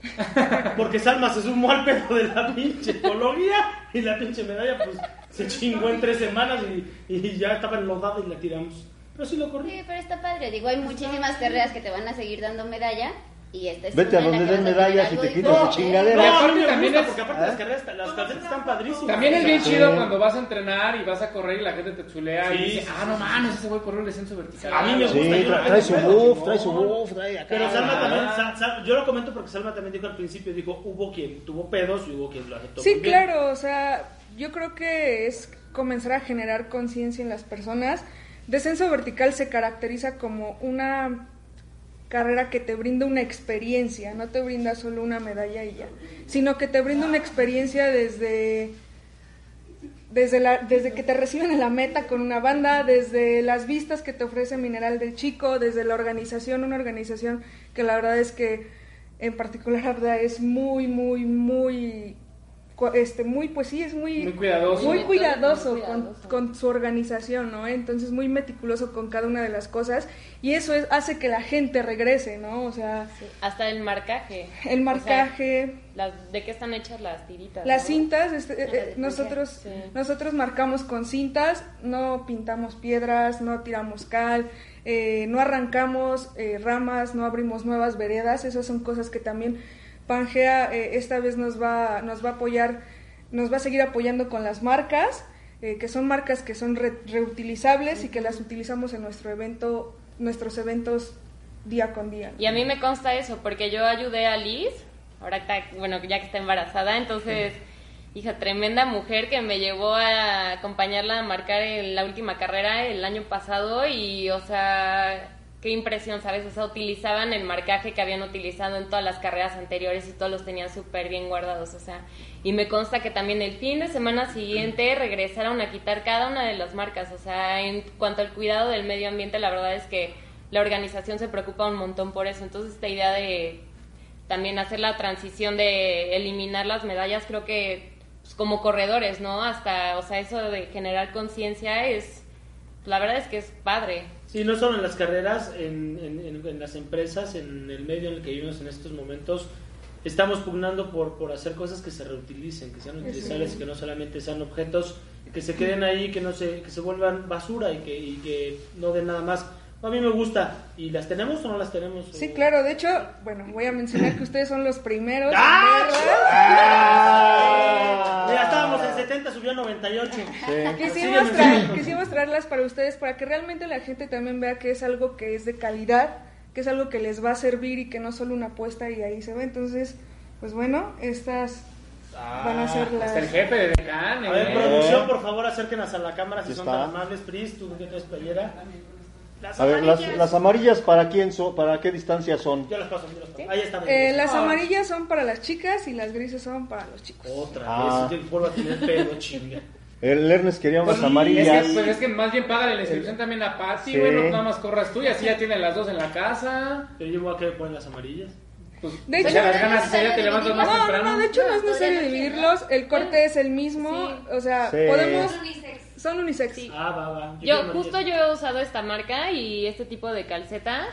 Porque Salma se sumó al pedo de la pinche ecología y la pinche medalla, pues se chingó en tres semanas y, y ya estaba enlodada y la tiramos. Pero sí lo corrí. Sí, pero está padre. Digo, hay muchísimas carreras que te van a seguir dando medalla. Y esta es Vete a donde den medallas y te quitas tu chingadera. No, aparte también es- porque aparte las carreras, las calcetas están padrísimas. También es bien Sí. chido cuando vas a entrenar y vas a correr y la gente te chulea y Sí, dice, sí, ah, no mames, ese güey corrió el descenso vertical. A mí me Sí, gusta, lo trae su buff, trae su buff, trae acá. Pero Salma también, yo lo comento porque Salma también dijo al principio, dijo, hubo quien tuvo pedos y hubo quien lo aceptó Sí, claro, o sea, yo creo que es comenzar a generar conciencia en las personas. Descenso vertical se caracteriza como una carrera que te brinda una experiencia, no te brinda solo una medalla y ya, sino que te brinda una experiencia desde desde, la, desde que te reciben en la meta con una banda, desde las vistas que te ofrece Mineral del Chico, desde la organización, una organización que la verdad es que en particular Abda es muy, muy, muy, este, muy, pues sí, es muy, Muy cuidadoso. muy Muy cuidadoso. Con, con su organización, ¿no? Entonces muy meticuloso con cada una de las cosas y eso es, hace que la gente regrese, ¿no? O sea, Sí, Hasta el marcaje. el marcaje, O sea, las- ¿De qué están hechas las tiritas? Las no? cintas, este, eh, Ah, eh, nosotros, Sí. nosotros marcamos con cintas, no pintamos piedras, no tiramos cal, eh, no arrancamos eh, ramas, no abrimos nuevas veredas, esas son cosas que también Pangea eh, esta vez nos va, nos va a apoyar nos va a seguir apoyando con las marcas, eh, que son marcas que son re- reutilizables y que las utilizamos en nuestro evento, nuestros eventos día con día. Y a mí me consta eso, porque yo ayudé a Liz, ahora está, bueno, ya que está embarazada, entonces, hija, tremenda mujer que me llevó a acompañarla a marcar en la última carrera el año pasado y, o sea, qué impresión, ¿sabes? O sea, utilizaban el marcaje que habían utilizado en todas las carreras anteriores y todos los tenían súper bien guardados, o sea, y me consta que también el fin de semana siguiente regresaron a quitar cada una de las marcas, o sea, en cuanto al cuidado del medio ambiente, la verdad es que la organización se preocupa un montón por eso. Entonces, esta idea de también hacer la transición de eliminar las medallas, creo que pues, como corredores, ¿no? Hasta, o sea, eso de generar conciencia es, la verdad es que es padre. Sí, no solo en las carreras, en, en- las empresas, en el medio en el que vivimos en estos momentos, estamos pugnando por, por hacer cosas que se reutilicen, que sean utilizables, que no solamente sean objetos que se queden ahí, que no se, que se vuelvan basura y que, y que no den nada más. A mí me gusta. ¿Y las tenemos o no las tenemos? Sí, O- claro, de hecho, bueno, voy a mencionar que ustedes son los primeros ¡Ah! en verlas. Mira, estábamos en 70, subió a 98. Quisimos, Sígueme, traer- quisimos traerlas para ustedes para que realmente la gente también vea que es algo que es de calidad, que es algo que les va a servir y que no solo una apuesta y ahí se ve. Entonces, pues bueno, estas van a ser las... Hasta el jefe de Decán, A ver, ¿eh? producción, por favor, acérquenos a la cámara si son está. tan amables. Pris, tú que traes playera. Las A ver, las, amarillas. las amarillas, ¿para quién son? ¿Para qué distancia son? Yo las paso, yo las paso. Ahí están. Eh, las amarillas son para las chicas y las grises son para los chicos. Otra Ah. vez, yo vuelvo a tener pedo, chinga. El Ernest quería unas Pues, amarillas. Es que, pues es que más bien págale la inscripción también a Pati, Sí. bueno, nada más corras tú y así ya tienen las dos en la casa. Pero yo me voy a quedar con las amarillas. Pues, De hecho- las ganas ese día te levantas más No, no, temprano. no, de hecho no es No, necesario dividirlos, el corte es el mismo, Sí. o sea, Sí. podemos... Son unisex. Sí. Ah, va, va. Yo, justo yo he usado esta marca y este tipo de calceta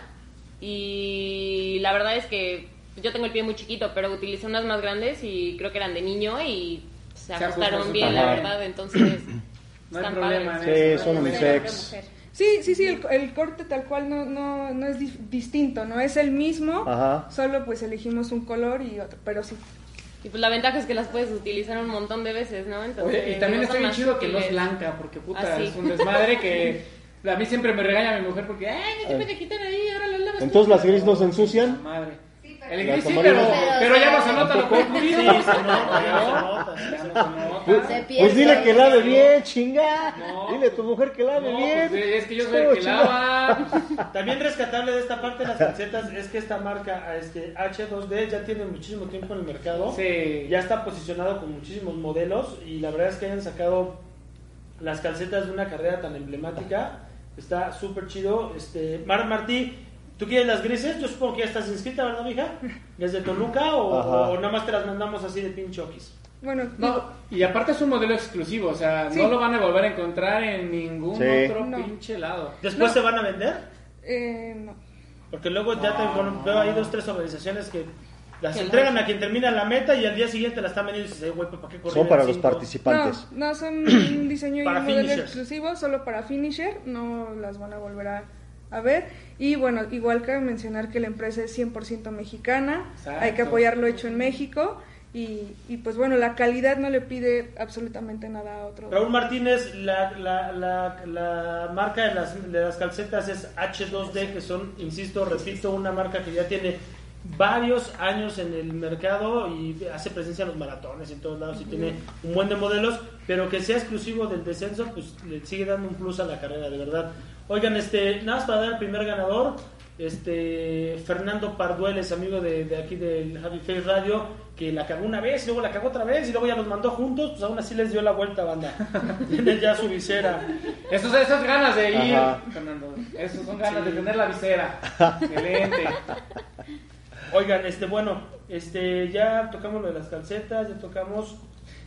y la verdad es que yo tengo el pie muy chiquito, pero utilicé unas más grandes y creo que eran de niño y se Se ajustaron bien, la verdad, entonces No hay están problema padres. en Sí, son unisex. Sí, sí, sí, el, el corte tal cual no, no, no es di- distinto, no es el mismo, Ajá. solo pues elegimos un color y otro, pero sí. Y pues la ventaja es que las puedes utilizar un montón de veces, ¿no? Entonces, Oye, y también digo, está bien chido que no es blanca, porque puta, Ah, sí. es un desmadre que a mí siempre me regaña mi mujer porque, ay, no te me quitan ahí, ahora las lavas. Entonces, tú". ¿las gris no se ensucian? Madre. El gris sí, pero, pero ya no se nota lo que es Sí, se nota, se nota. Pierde. Pues dile que lave bien, chinga. No. Dile a tu mujer que lave No, bien. pues, es que yo soy el ¿Cómo, que lava. También rescatable de esta parte de las calcetas es que esta marca este, H2D ya tiene muchísimo tiempo en el mercado. Sí. Ya está posicionado con muchísimos modelos y la verdad es que hayan sacado las calcetas de una carrera tan emblemática. Está súper chido. Este, Mar Martí, ¿tú quieres las grises? Yo supongo que ya estás inscrita, ¿verdad, mija? ¿Desde Toluca o, o nada más te las mandamos así de pinchoquis? Bueno, No, y aparte es un modelo exclusivo, o sea, Sí. no lo van a volver a encontrar en ningún Sí. otro No. pinche lado. ¿Después No. se van a vender? eh, no. Porque luego ya te, bueno, veo ahí dos, tres organizaciones que las entregan las- a quien termina la meta y al día siguiente la están vendiendo y dices, "Ay, güey, ¿para qué correr Son para los cinco?" participantes. No, no son un diseño y Para un modelo exclusivo, solo para finisher, no las van a volver a, a ver. Y bueno, igual cabe mencionar que la empresa es 100% mexicana, Exacto. hay que apoyar lo hecho en México y, y pues bueno, la calidad no le pide absolutamente nada a otro. Raúl Martínez, la, la, la, la marca de las, de las calcetas es H2D, que son, insisto, repito, una marca que ya tiene varios años en el mercado y hace presencia en los maratones en todos lados y tiene un buen de modelos, pero que sea exclusivo del descenso, pues le sigue dando un plus a la carrera, de verdad. Oigan, este, nada más para dar el primer ganador, este Fernando Pardueles, amigo de, de aquí del Javi Face Radio, que la cagó una vez y luego la cagó otra vez y luego ya los mandó juntos, pues aún así les dio la vuelta, banda. Tienen ya su visera. Esos, esas ganas de ir, Ajá. Fernando. Esos son ganas de tener la visera. Excelente. Oigan, este, bueno, este, ya tocamos lo de las calcetas, ya tocamos.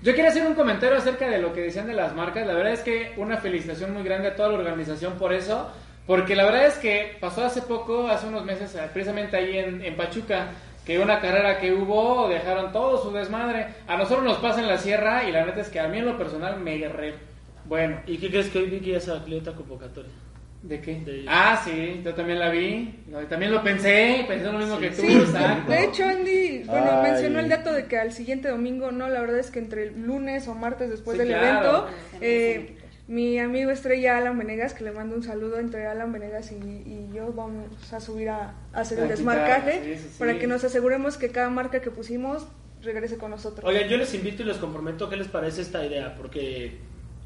Yo quería hacer un comentario acerca de lo que decían de las marcas. La verdad es que una felicitación muy grande a toda la organización por eso. Porque la verdad es que pasó hace poco, hace unos meses, precisamente ahí en, en Pachuca, que una carrera que hubo, dejaron todo su desmadre. A nosotros nos pasa en la sierra y la neta es que a mí en lo personal me re... Bueno, ¿Y qué crees que hoy vi que ya se abrió otra convocatoria? ¿De qué? De- Ah, sí, yo también la vi. También lo pensé, pensé lo mismo Sí, que tú, Sí, exacto. de hecho Andy, bueno, Ay. mencionó el dato de que al siguiente domingo, no, la verdad es que entre el lunes o martes después Sí, del claro. evento, eh, mi amigo estrella Alan Venegas, que le mando un saludo entre Alan Venegas y, y yo, vamos a subir a, a hacer el desmarcaje sí, sí, sí. para que nos aseguremos que cada marca que pusimos regrese con nosotros. Oigan, yo les invito y les comprometo qué les parece esta idea, porque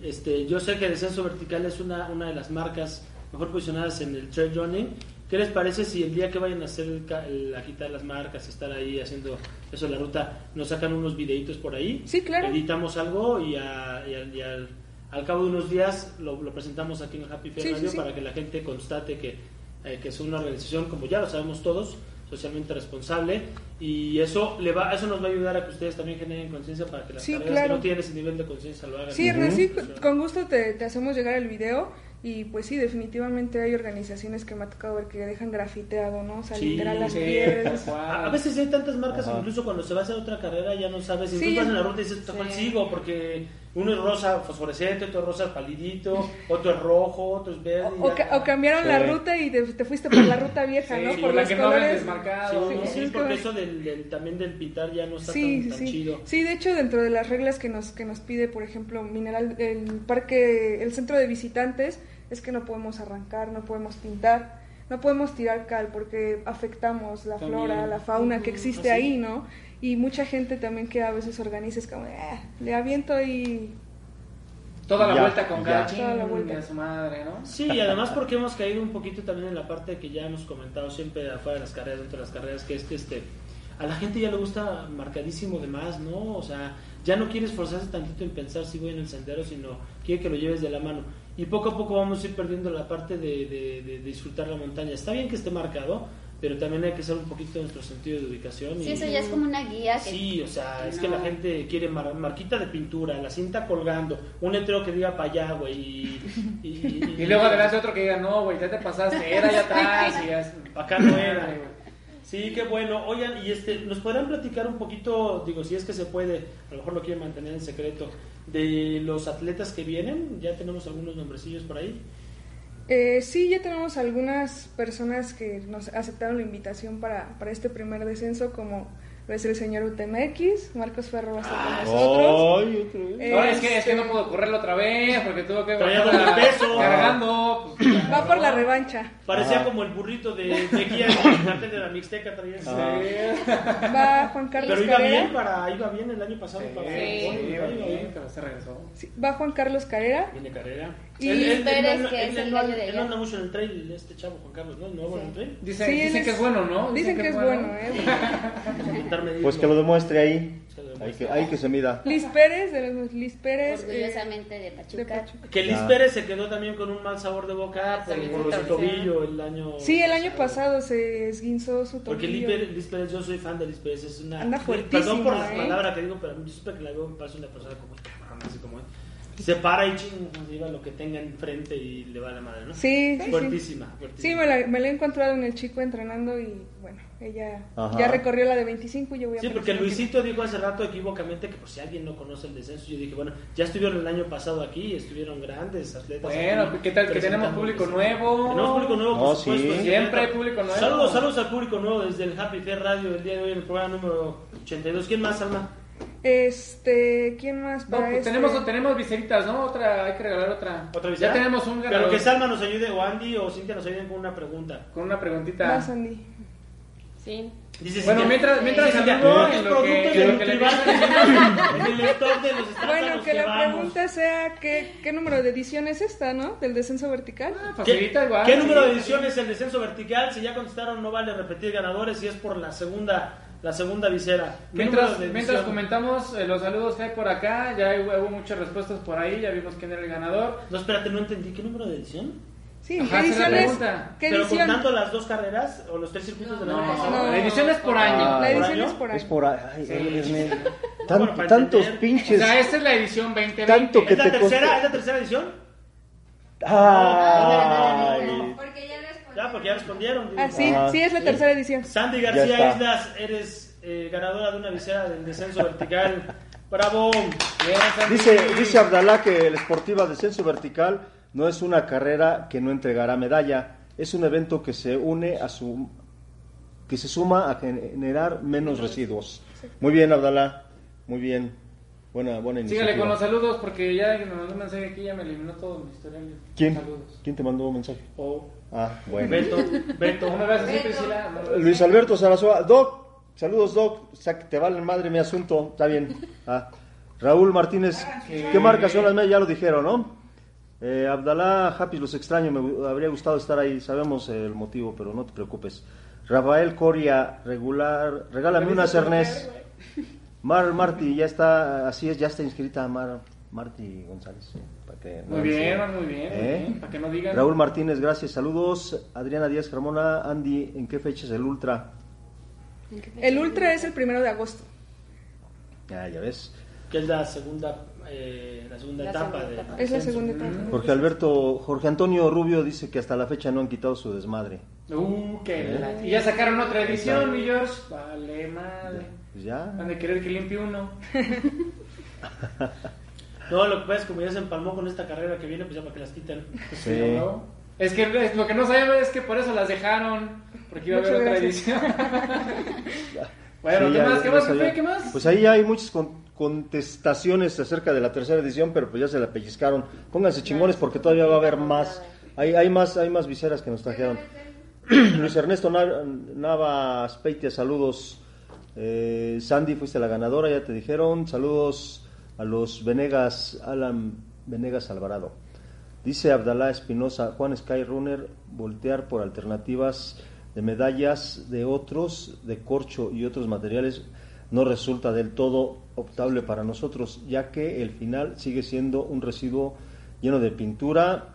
este, yo sé que Descenso Vertical es una, una de las marcas mejor posicionadas en el trail running. ¿Qué les parece si el día que vayan a hacer el, ca- el- a quitar las marcas, estar ahí haciendo eso la ruta, nos sacan unos videitos por ahí? Sí, claro. Editamos algo y, a- y al, y al- al cabo de unos días lo, lo presentamos aquí en el Happy Fair Sí, sí, Radio sí. para que la gente constate que, eh, que es una organización, como ya lo sabemos todos, socialmente responsable y eso le va eso nos va a ayudar a que ustedes también generen conciencia para que las Sí, carreras claro. que no tienen ese nivel de conciencia lo hagan. Sí, Ernest, sí, con gusto te, te hacemos llegar el video y pues sí, definitivamente hay organizaciones que me ha tocado ver que dejan grafiteado, ¿no? O sea, Sí, literal las Sí, piedras. A, veces hay tantas marcas, Ajá. incluso cuando se va a hacer otra carrera ya no sabes, si Sí. tú vas en la ruta y dices, ¿cuál Sí. sigo? Porque uno es rosa fosforescente, otro es rosa palidito, otro es rojo, otro es verde. O, ca- o cambiaron Sí. la ruta y te, te fuiste por la ruta vieja, Sí, ¿no? por Por la los que no habían colores. desmarcado. Sí, ¿no? sí, es porque que- eso del, del- también del pintar ya no está Sí, tan, sí, tan sí. chido. Sí, de hecho, dentro de las reglas que nos, que nos pide, por ejemplo, Mineral, el parque, el centro de visitantes, es que no podemos arrancar, no podemos pintar, no podemos tirar cal porque afectamos la También. flora, la fauna que existe ¿Ah, sí? ahí, ¿no? Y mucha gente también que a veces organiza es como, "Ah, le aviento y... Toda la Ya, vuelta con ya. cada Toda la vuelta. su madre, ¿no? Sí, y además porque hemos caído un poquito también en la parte que ya hemos comentado siempre afuera de las carreras, dentro de las carreras, que es que este, a la gente ya le gusta marcadísimo de más, ¿no? O sea, ya no quiere esforzarse tantito en pensar si voy en el sendero, sino quiere que lo lleves de la mano. Y poco a poco vamos a ir perdiendo la parte de, de- de disfrutar la montaña. Está bien que esté marcado, pero también hay que ser un poquito nuestro sentido de ubicación. Sí, y- eso ya es como una guía que... Sí, o sea, que es que la gente quiere mar- marquita de pintura, la cinta colgando, un letrero que diga para allá, güey. Y, y, y- Y luego adelante otro que diga, no, güey, ya te pasaste, era allá atrás y ya es... Acá no era. Sí, qué bueno. Oigan, y este, ¿nos podrán platicar un poquito, digo, si es que se puede, a lo mejor lo quieren mantener en secreto, de los atletas que vienen? Ya tenemos algunos nombrecillos por ahí. Eh, sí, ya tenemos algunas personas que nos aceptaron la invitación para, para este primer descenso, como el señor UTMX, Marcos Ferro va a estar con nosotros. Ay, otra vez. Eh, No, es que, es que no pudo correrlo otra vez porque tuvo que Traía bajar peso. cargando. pues, Va por la revancha. Parecía Ajá. como el burrito de, en el cartel de la Mixteca. Traía Ajá. Va Juan Carlos Pero iba Carrera. bien, para, iba bien el año pasado. para Sí, Sí, iba bien, pero se regresó. Sí, va Juan Carlos Carrera. Viene carrera. Y Pérez, no- que es el gallo de él anda mucho en el trail, este chavo Juan Carlos, ¿no? ¿Nuevo en el trail? Dicen, Sí, él dicen es- que es bueno, ¿no? Dicen que es bueno, ¿eh? Pues que lo demuestre ahí. Que lo Hay demuestre. que, hay que se mida. Liz Pérez, de los Liz Pérez. eh, Orgullosamente de de Pachuca. Pachuca. Que Liz Ya. Pérez se quedó también con un mal sabor de boca Ah, por, también por su torció. tobillo el año Sí, el año pasado se esguinzó su Porque Liz tobillo. Pérez, Liz Pérez, yo soy fan de Liz Pérez, es una... Anda Perdón fuertísima, por la ¿eh? palabra que digo, pero yo siempre que la veo me parece una persona como cabrón, así como él. Se para y ching, se lleva lo que tenga enfrente y le va la madre, ¿no? Sí, sí, sí. Fuertísima, Sí, me la, me la he encontrado en el chico entrenando y bueno, ella Ajá. ya recorrió la de 25 y yo voy a Sí, por porque. Luisito dijo hace rato equivocamente que por si alguien no conoce el descenso, yo dije, bueno, ya estuvieron el año pasado aquí, estuvieron grandes atletas. Bueno, aquí ¿qué tal que tenemos público nuevo? Tenemos público nuevo, por Oh, supuesto. sí. Siempre hay público nuevo. Saludos, saludos al público nuevo desde el Happy Fair Radio el día de hoy en el programa número 82. ¿Quién más, Alma? Este, ¿quién más No, para pues este? tenemos, tenemos viseritas, ¿no? Otra, hay que regalar otra. ¿Otra vez? Ya tenemos un Pero ganador. que Salma nos ayude, o Andy o Cintia nos ayuden con una pregunta. Con una preguntita. Vas, Andy. Sí. Dice Bueno, Cintia, mientras, mientras Cintia, saludo, ¿qué en lo productos que, de lo que le en el stock de los a Bueno, los que la vamos? pregunta sea ¿qué, qué número de edición es esta, ¿no? Del descenso vertical. Ah, ¿Qué, igual. qué número de sí. edición es el descenso vertical? Si ya contestaron, no vale repetir ganadores si es por la segunda, la segunda visera. ¿Qué Mientras, mientras comentamos eh, los saludos que hay por acá, ya hubo, hubo muchas respuestas por ahí, ya vimos quién era el ganador. No, espérate, no entendí. ¿Qué número de edición? Sí, Ajá, ¿qué la edición es? ¿Qué ¿Pero edición? contando las dos carreras o los tres circuitos del año No, pasado? No. la edición es por año. Ah, La ¿por edición año? es por ahí. Es por ahí. Ay, Sí. Bueno, Tan- para tantos entender. O pinches. sea, esta es la edición 2020. Tanto que ¿Es la te tercera? costó. ¿Es la tercera edición? Ay. Porque ya respondió. Ya, porque ya respondieron. Ah, sí, Ajá. sí, es la tercera edición. Sandy García. Islas, eres eh, ganadora de una visera del descenso vertical. ¡Bravo! Bien. Dice, dice Abdalá que la esportiva descenso vertical no es una carrera que no entregará medalla, es un evento que se une a su que se suma a generar menos residuos. Muy bien, Abdalá, muy bien. Buena, buena iniciativa. Sígale con los saludos porque ya que me mandó un mensaje aquí ya me eliminó todo mi historial. ¿Quién? Saludos. ¿Quién te mandó un mensaje? O Ah, bueno. Beto. Luis Alberto Sarazoa, Doc, saludos Doc, o sea, que te vale madre mi asunto, está bien. Ah, Raúl Martínez, ¿qué marcas son las medias? Ya lo dijeron, ¿no? Eh, Abdalá Happy, los extraño, me habría gustado estar ahí, sabemos el motivo, pero no te preocupes. Rafael Coria, regular, regálame una Cernés. Mar Martí, ya está, así es, ya está inscrita Mar Martí González. sí, no Muy bien, muy bien, muy ¿Eh? bien, para que no digan. Raúl Martínez, gracias, saludos. Adriana Díaz Carmona, Andy, ¿en qué fecha es el Ultra? El Ultra es el primero de agosto. Ya, ya ves. Que es la segunda, eh, la segunda La etapa. segunda de- etapa. Es la segunda etapa. Jorge Alberto, Jorge Antonio Rubio dice que hasta la fecha no han quitado su desmadre. Uh, qué ¿Eh? Y ya sacaron otra edición, mi George. Vale, madre. Pues ya. Han de querer que limpie uno. No, lo que pasa es que como ya se empalmó con esta carrera que viene, pues ya para que las quiten. Sí. ¿no? Es que es- lo que no sabemos es que por eso las dejaron. Porque iba a haber otra edición. bueno, Sí, ¿qué ya- más? ya ¿Qué más? ¿Qué más? Pues ahí hay muchas con- contestaciones acerca de la tercera edición, pero pues ya se la pellizcaron. Pónganse chingones porque todavía va a haber más. Hay, hay más, hay más viseras que nos trajeron. Luis Ernesto Na- Navas Peitia, saludos. Eh, Sandy, fuiste la ganadora, ya te dijeron. Saludos a los Venegas, Alan Venegas Alvarado. Dice Abdalá Espinosa, Juan Skyrunner, voltear por alternativas de medallas de otros, de corcho y otros materiales, no resulta del todo optable para nosotros, ya que el final sigue siendo un residuo lleno de pintura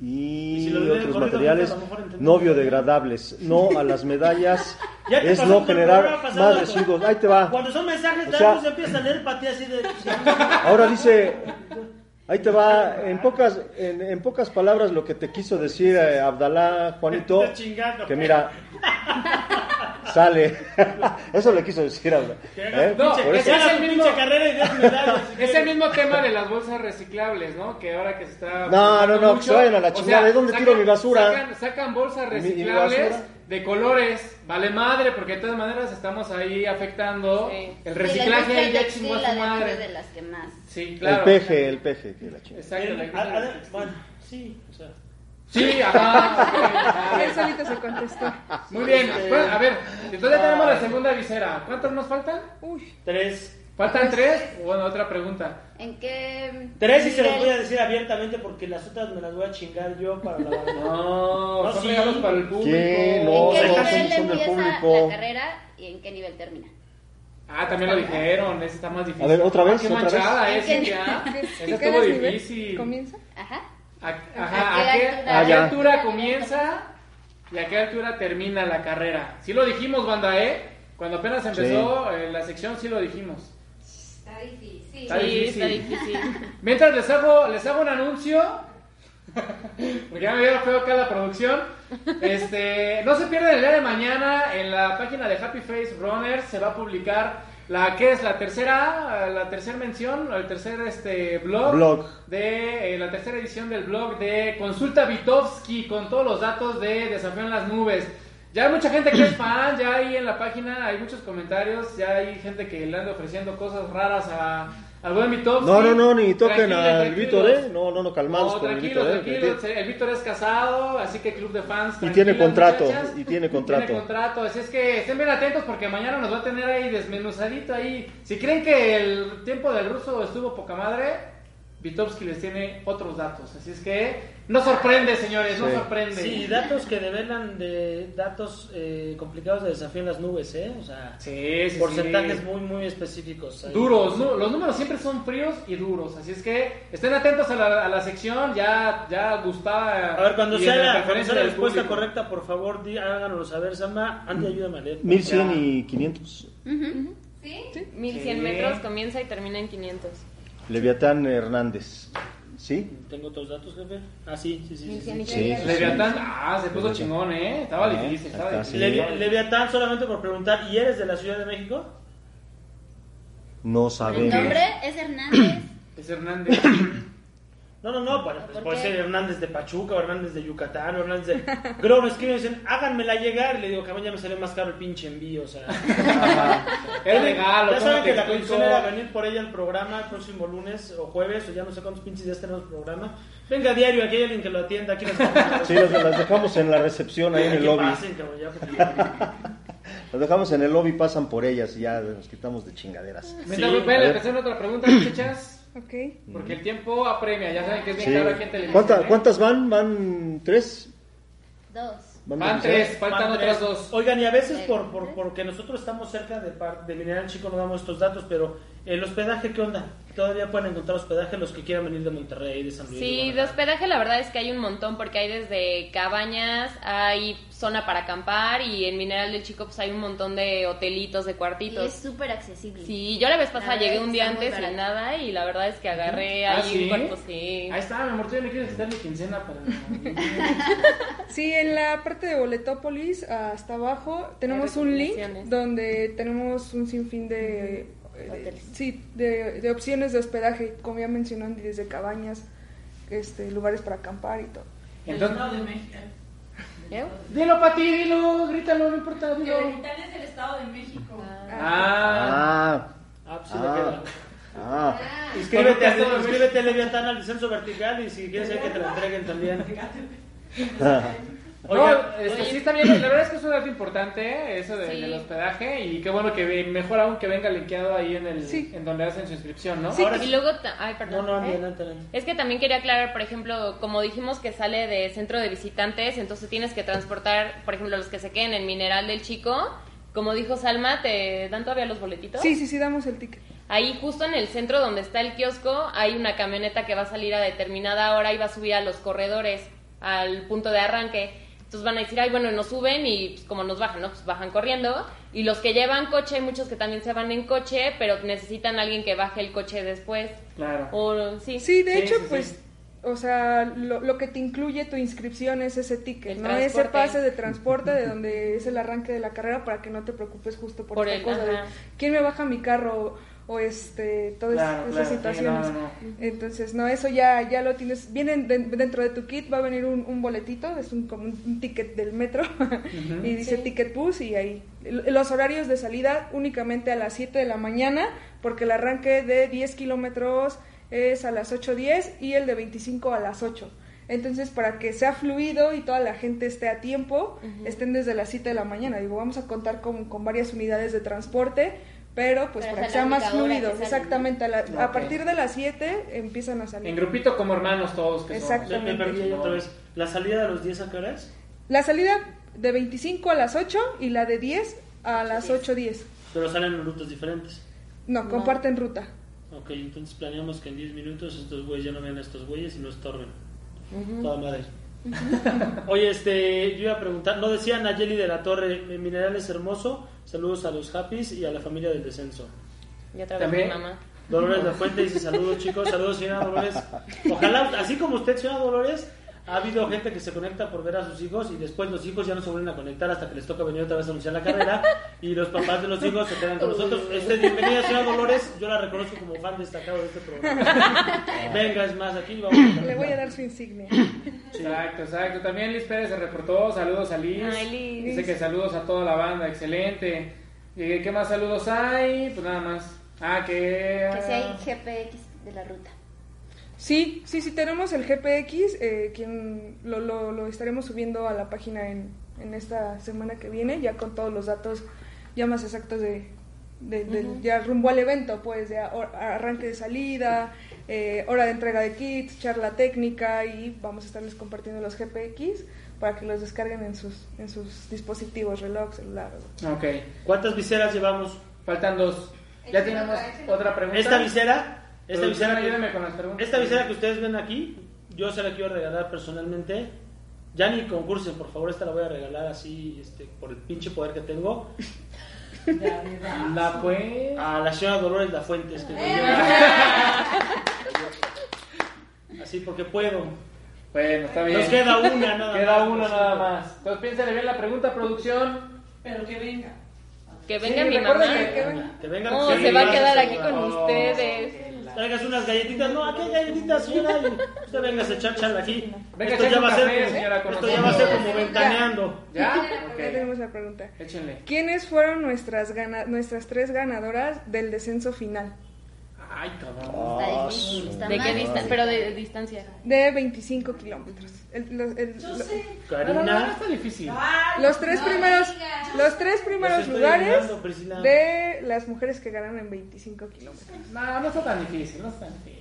y, si otros materiales no biodegradables. No a las medallas es no generar programa más residuos. Ahí te va. Cuando son mensajes O sea- empiezas a leer para ti así de. Ahora dice, ahí te va, en pocas, en, en pocas palabras lo que te quiso decir eh, Abdalá, Juanito, que mira, sale, eso le quiso decir haga ¿eh? pinche- Por eso- Es el mismo- y. Es el mismo tema de las bolsas reciclables, ¿no? Que ahora que se está... No, no, no, que se vayan a la O chingada. ¿De dónde tiro mi basura? Sacan, sacan bolsas ¿Y y reciclables basura? de colores. Vale madre, porque de todas maneras estamos ahí afectando Sí. el Sí, reciclaje la ahí ya chingó a su madre. de las que más. Sí, claro. El peje, el peje, que la chingada. Exacto. la a- a- textil. Bueno, sí, o sea. Sí, ajá. ok, Él solito se contestó. Muy bien. Bueno, a ver, entonces ya tenemos la segunda visera. ¿Cuántas nos faltan? Uy, Tres. ¿Faltan tres? Bueno, otra pregunta. ¿En qué Tres y se los voy a decir abiertamente porque las otras me las voy a chingar yo para la. No, No, son sí. regalos para el público. ¿Qué? ¿En No, qué no, nivel son- del empieza público. la carrera y en qué nivel termina? Ah, también lo dijeron, esa está más difícil. A ver, ¿otra vez? Ah, qué ¿Otra manchada vez? es, Cintia. ¿qué- Esa qué estuvo nivel difícil. ¿Comienza? Ajá. A- ¿A Ajá, qué ¿a qué, altura? a qué Ah, altura comienza y a qué altura termina la carrera? Sí lo dijimos, banda, ¿eh? Cuando apenas empezó eh, la sección, sí lo dijimos. Está difícil. Está sí, difícil. está difícil. Mientras les hago, les hago un anuncio, porque ya me veo feo acá la producción. Este, no se pierdan el día de mañana en la página de Happy Face Runners se va a publicar la que es la tercera, la tercera mención, el tercer este blog, Blog. de eh, la tercera edición del blog de Consulta Vitovsky con todos los datos de Desafío en las Nubes. Ya hay mucha gente que es fan, ya hay en la página hay muchos comentarios, ya hay gente que le anda ofreciendo cosas raras a al buen Vitovsky. No, no, no, ni toquen al. Víctor, ¿eh? No, no, no, calmados No, con el Víctor, ¿eh? tranquilos. El Víctor es casado, así que club de fans. Y tiene contrato, muchachas. y tiene contrato. Tiene contrato, así es que estén bien atentos porque mañana nos va a tener ahí desmenuzadito ahí. Si creen que el tiempo del ruso estuvo poca madre, Vitovsky les tiene otros datos. Así es que no sorprende, señores, no sorprende. Sí, datos que develan de datos eh, complicados de desafío en las nubes, ¿eh? O sea, Sí, sí, porcentajes sí. muy, muy específicos. ahí. Duros, nu- los números siempre son fríos y duros, así es que estén atentos a la, a la sección, ya, ya gustaba. A ver, cuando sea la, cuando sea la respuesta público. correcta, por favor, di, háganoslo saber, Samba. Andy, ayúdame a leer. 1100 y 500. ¿Sí? 1100 Sí. metros comienza y termina en 500. Leviatán Hernández. ¿Sí? ¿Tengo otros datos, jefe? Ah, sí, sí, sí. sí, 1100 y sí. Sí, sí, sí. Leviatán, ah, se puso chingón, ¿eh? Estaba Eh, difícil, estaba acá difícil. Levi- Leviatán, solamente por preguntar, ¿y eres de la Ciudad de México? No El sabemos. nombre es Hernández. Es Hernández. No, no, no, bueno, pues ¿Por puede qué? ser Hernández de Pachuca, o Hernández de Yucatán, o Hernández de... Luego me escriben y dicen, háganmela llegar, y le digo, cabrón, ya me salió más caro el pinche envío, o sea... Es regalo. Ya saben ¿cómo te que la condición era venir por ella al programa el próximo lunes o jueves, o ya no sé cuántos pinches días tenemos programa. Venga diario, aquí hay alguien que lo atienda, aquí las Sí, las, las dejamos en la recepción ahí en el lobby. pasen, cabrón, ya, porque ya- Las dejamos en el lobby, pasan por ellas y ya nos quitamos de chingaderas. Mientras Sí, empezar otra pregunta, muchachas. Ok. Porque el tiempo apremia, ya saben que es bien Sí. claro aquí en televisión. ¿Cuánta- ¿eh? ¿Cuántas van? ¿Van tres? Dos. Van tres, faltan Van otras tres. dos. Oigan, y a veces por, por, porque nosotros estamos cerca de, par- de Mineral Chico no damos estos datos, pero el hospedaje, ¿qué onda? Todavía pueden encontrar hospedaje los que quieran venir de Monterrey, de San Luis. Sí, de hospedaje la verdad es que hay un montón porque hay desde cabañas, hay zona para acampar y en Mineral del Chico pues hay un montón de hotelitos, de Y cuartitos. es súper accesible. Sí, yo la vez pasada La llegué un día antes sin nada y la verdad es que agarré ¿Ah, ahí sí? un cuarto, sí. Ahí está, mi amor, tú ya me quieres mi quincena para... Sí, en la parte de Boletópolis, hasta abajo, tenemos un link donde tenemos un sinfín de, Hoteles. sí, de, de opciones de hospedaje, como ya mencionó Andy, desde cabañas, este, lugares para acampar y todo. Entonces, Estado de México. ¿Eh? dilo para ti, dilo, grítalo, no importa, dilo. Es el Estado de México. Ah, Ah, Ah, pues sí Ah. me queda. ah. Inscríbete, a- inscríbete Leviatán al descenso vertical y si quieres hay que te la entreguen también. no, Oiga, este, sí está bien, la verdad es que es un dato importante, ¿eh? eso de- Sí. del hospedaje, y qué bueno que mejor aún que venga linkeado ahí en el Sí. en donde hacen su inscripción, ¿no? Sí, Ahora Y luego, ay, No, perdón. no, ¿eh? adelante, adelante. Es que también quería aclarar, por ejemplo, como dijimos que sale de centro de visitantes, entonces tienes que transportar, por ejemplo, los que se queden en Mineral del Chico. Como dijo Salma, ¿te dan todavía los boletitos? Sí, sí, sí, damos el ticket. Ahí justo en el centro donde está el kiosco hay una camioneta que va a salir a determinada hora y va a subir a los corredores al punto de arranque. Entonces van a decir, ay, bueno, nos suben y pues, como nos bajan, ¿no? Pues bajan corriendo. Y los que llevan coche, hay muchos que también se van en coche, pero necesitan a alguien que baje el coche después. Claro. O, sí. Sí, de Sí, hecho, sí, sí. pues, o sea, lo, lo que te incluye tu inscripción es ese ticket, El ¿no? Ese transporte. pase de transporte de donde es el arranque de la carrera para que no te preocupes justo por, Por esta el- cosa de quién me baja mi carro o este todas Claro, esas claro, sí, situaciones. no, no, Entonces, no, eso ya ya lo tienes. Vienen de- dentro de tu kit va a venir un, un boletito, es un como un, un ticket del metro y dice Sí. ticket bus y ahí los horarios de salida únicamente a las 7 de la mañana porque el arranque de 10 kilómetros es a las 8.10 y el de 25 a las 8. Entonces, para que sea fluido y toda la gente esté a tiempo, estén desde las 7 de la mañana. Digo, vamos a contar con, con varias unidades de transporte, pero pues Pero para que a sea más fluido. Exactamente, a, la- a Ok. partir de las 7 empiezan a salir. En grupito como hermanos todos que me perdí ahí otra vez. ¿La salida de los 10 a qué hora es? La salida de 25 a las 8 y la de 10 a las 8.10. Pero salen en rutas diferentes. No, comparten ruta. Ok, entonces planeamos que en 10 minutos estos güeyes ya no vean a estos güeyes y no estorben. Toda madre. Oye, este, yo iba a preguntar, no decía Nayeli de la Torre, eh, Mineral es hermoso, saludos a los Happys y a la familia del descenso. Y otra vez También. mi mamá. Dolores La Fuente dice saludos chicos, saludos señora Dolores. Ojalá, así como usted señora Dolores, ha habido gente que se conecta por ver a sus hijos y después los hijos ya no se vuelven a conectar hasta que les toca venir otra vez a anunciar la carrera y los papás de los hijos se quedan con nosotros. Este, bienvenida señora Dolores, yo la reconozco como fan destacado de este programa. Venga, es más, aquí vamos a Le voy a dar su insignia. Exacto, exacto. También Liz Pérez se reportó. Saludos a Liz. Ay, Liz. Dice que saludos a toda la banda. Excelente. ¿Y qué más saludos hay? Pues nada más. Ah, que. Que si hay GPX de la ruta. Sí, sí, sí, tenemos el GPX, eh, quien lo, lo, lo estaremos subiendo a la página en, en esta semana que viene, ya con todos los datos ya más exactos de, de- ya rumbo al evento, pues, de arranque de salida, eh, hora de entrega de kits, charla técnica y vamos a estarles compartiendo los GPX para que los descarguen en sus, en sus dispositivos, reloj, celular. Ok. ¿Cuántas viseras llevamos? Faltan dos. Ya tenemos otra pregunta. Esta visera, esta visera, que, con las preguntas. esta visera que ustedes ven aquí, yo se la quiero regalar personalmente. Ya ni concursen, por favor, esta la voy a regalar así, este, por el pinche poder que tengo. La pues. A la señora Dolores La Fuente. este, Así porque puedo. Bueno, está bien. Nos queda una nada Queda más, una nada más. Entonces piénsale bien la pregunta, producción. Pero que venga. Que Sí, venga mi mamá. que- que venga. Que vengan No, sí, se va a quedar aquí con ustedes. Traigas unas galletitas. No, aquí hay galletitas, señora. y Usted venga a echar charla aquí. Venga, esto ya va a ser café, señora, con esto ya va a ser como ventaneando. ¿Ya? Tenemos la pregunta. Échenle. ¿Quiénes fueron nuestras, gana- nuestras tres ganadoras del descenso final? Ay, cabrón. Ah, Está difícil, está ¿De qué distancia? Pero de, distancia. De 25 kilómetros. El- los- el- Yo lo- sé. No, no, no, Karina. está difícil. Ay, Los tres No primeros, digas. los tres primeros estoy lugares Priscila. de las mujeres que ganaron en 25 kilómetros. No, no está tan difícil, no está tan difícil.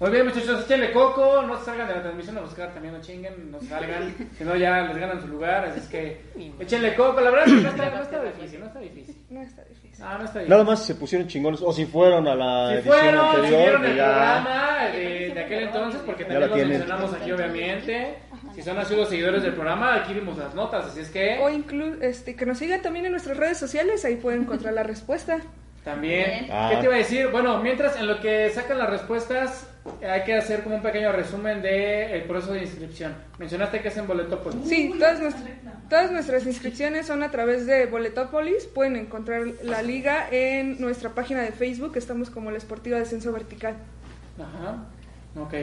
Muy bien, muchachos, échenle coco, no se salgan de la transmisión a buscar, también no chinguen, no salgan, si no ya les ganan su lugar, así es que échenle coco, la verdad es que no está, no está difícil, no está difícil. No está difícil. No, no está difícil. Nada más se pusieron chingones, o si fueron a la Si edición fueron, si anterior, vieron que el ya- programa de, de aquel entonces, porque también lo tienen. mencionamos aquí obviamente, si son así los seguidores del programa, aquí vimos las notas, así es que O incluso este, que nos sigan también en nuestras redes sociales, ahí pueden encontrar la respuesta. También. Bien. Ah. ¿Qué te iba a decir? Bueno, mientras en lo que sacan las respuestas, hay que hacer como un pequeño resumen del proceso de inscripción. Mencionaste que es en Boletópolis. Sí, todas nuestras, todas nuestras inscripciones son a través de Boletópolis. Pueden encontrar la liga en nuestra página de Facebook. Estamos como la Esportiva Descenso Vertical. Ajá. Ok.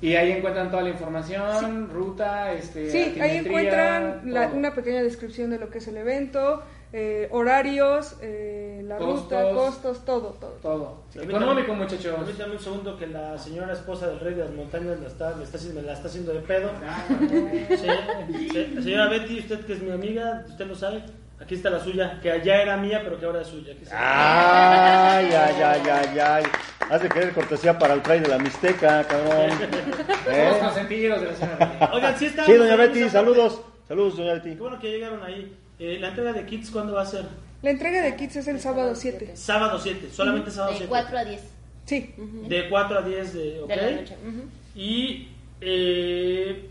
Y ahí encuentran toda la información, ruta, este. Sí, ahí encuentran la- una pequeña descripción de lo que es el evento, eh, horarios, eh, la ruta, Costos. todo, todo. Todo. Económico, muchachos. Permítame un segundo que la señora esposa del rey de las montañas la está, me está, haciendo- me la está haciendo de pedo. Sí, sí. Señora Betty, usted que es mi amiga, usted lo sabe. Aquí está la suya, que allá era mía, pero que ahora es suya. Aquí está. Ay, ay, ay, ay, ay. Has de querer cortesía para el trail de la Mixteca, cabrón. ¿Eh? Somos consentidos de la señora. Oigan, sí está. Sí, doña Betty, saludos. Saludos, doña Betty. Qué bueno que llegaron ahí. Eh, la entrega de kits, ¿cuándo va a ser? La entrega de kits es el sábado 7. Sábado 7, solamente sábado De 7. 4 a 10. Sí. De 4 a 10 de, ok. De la noche. Ujú. Y eh.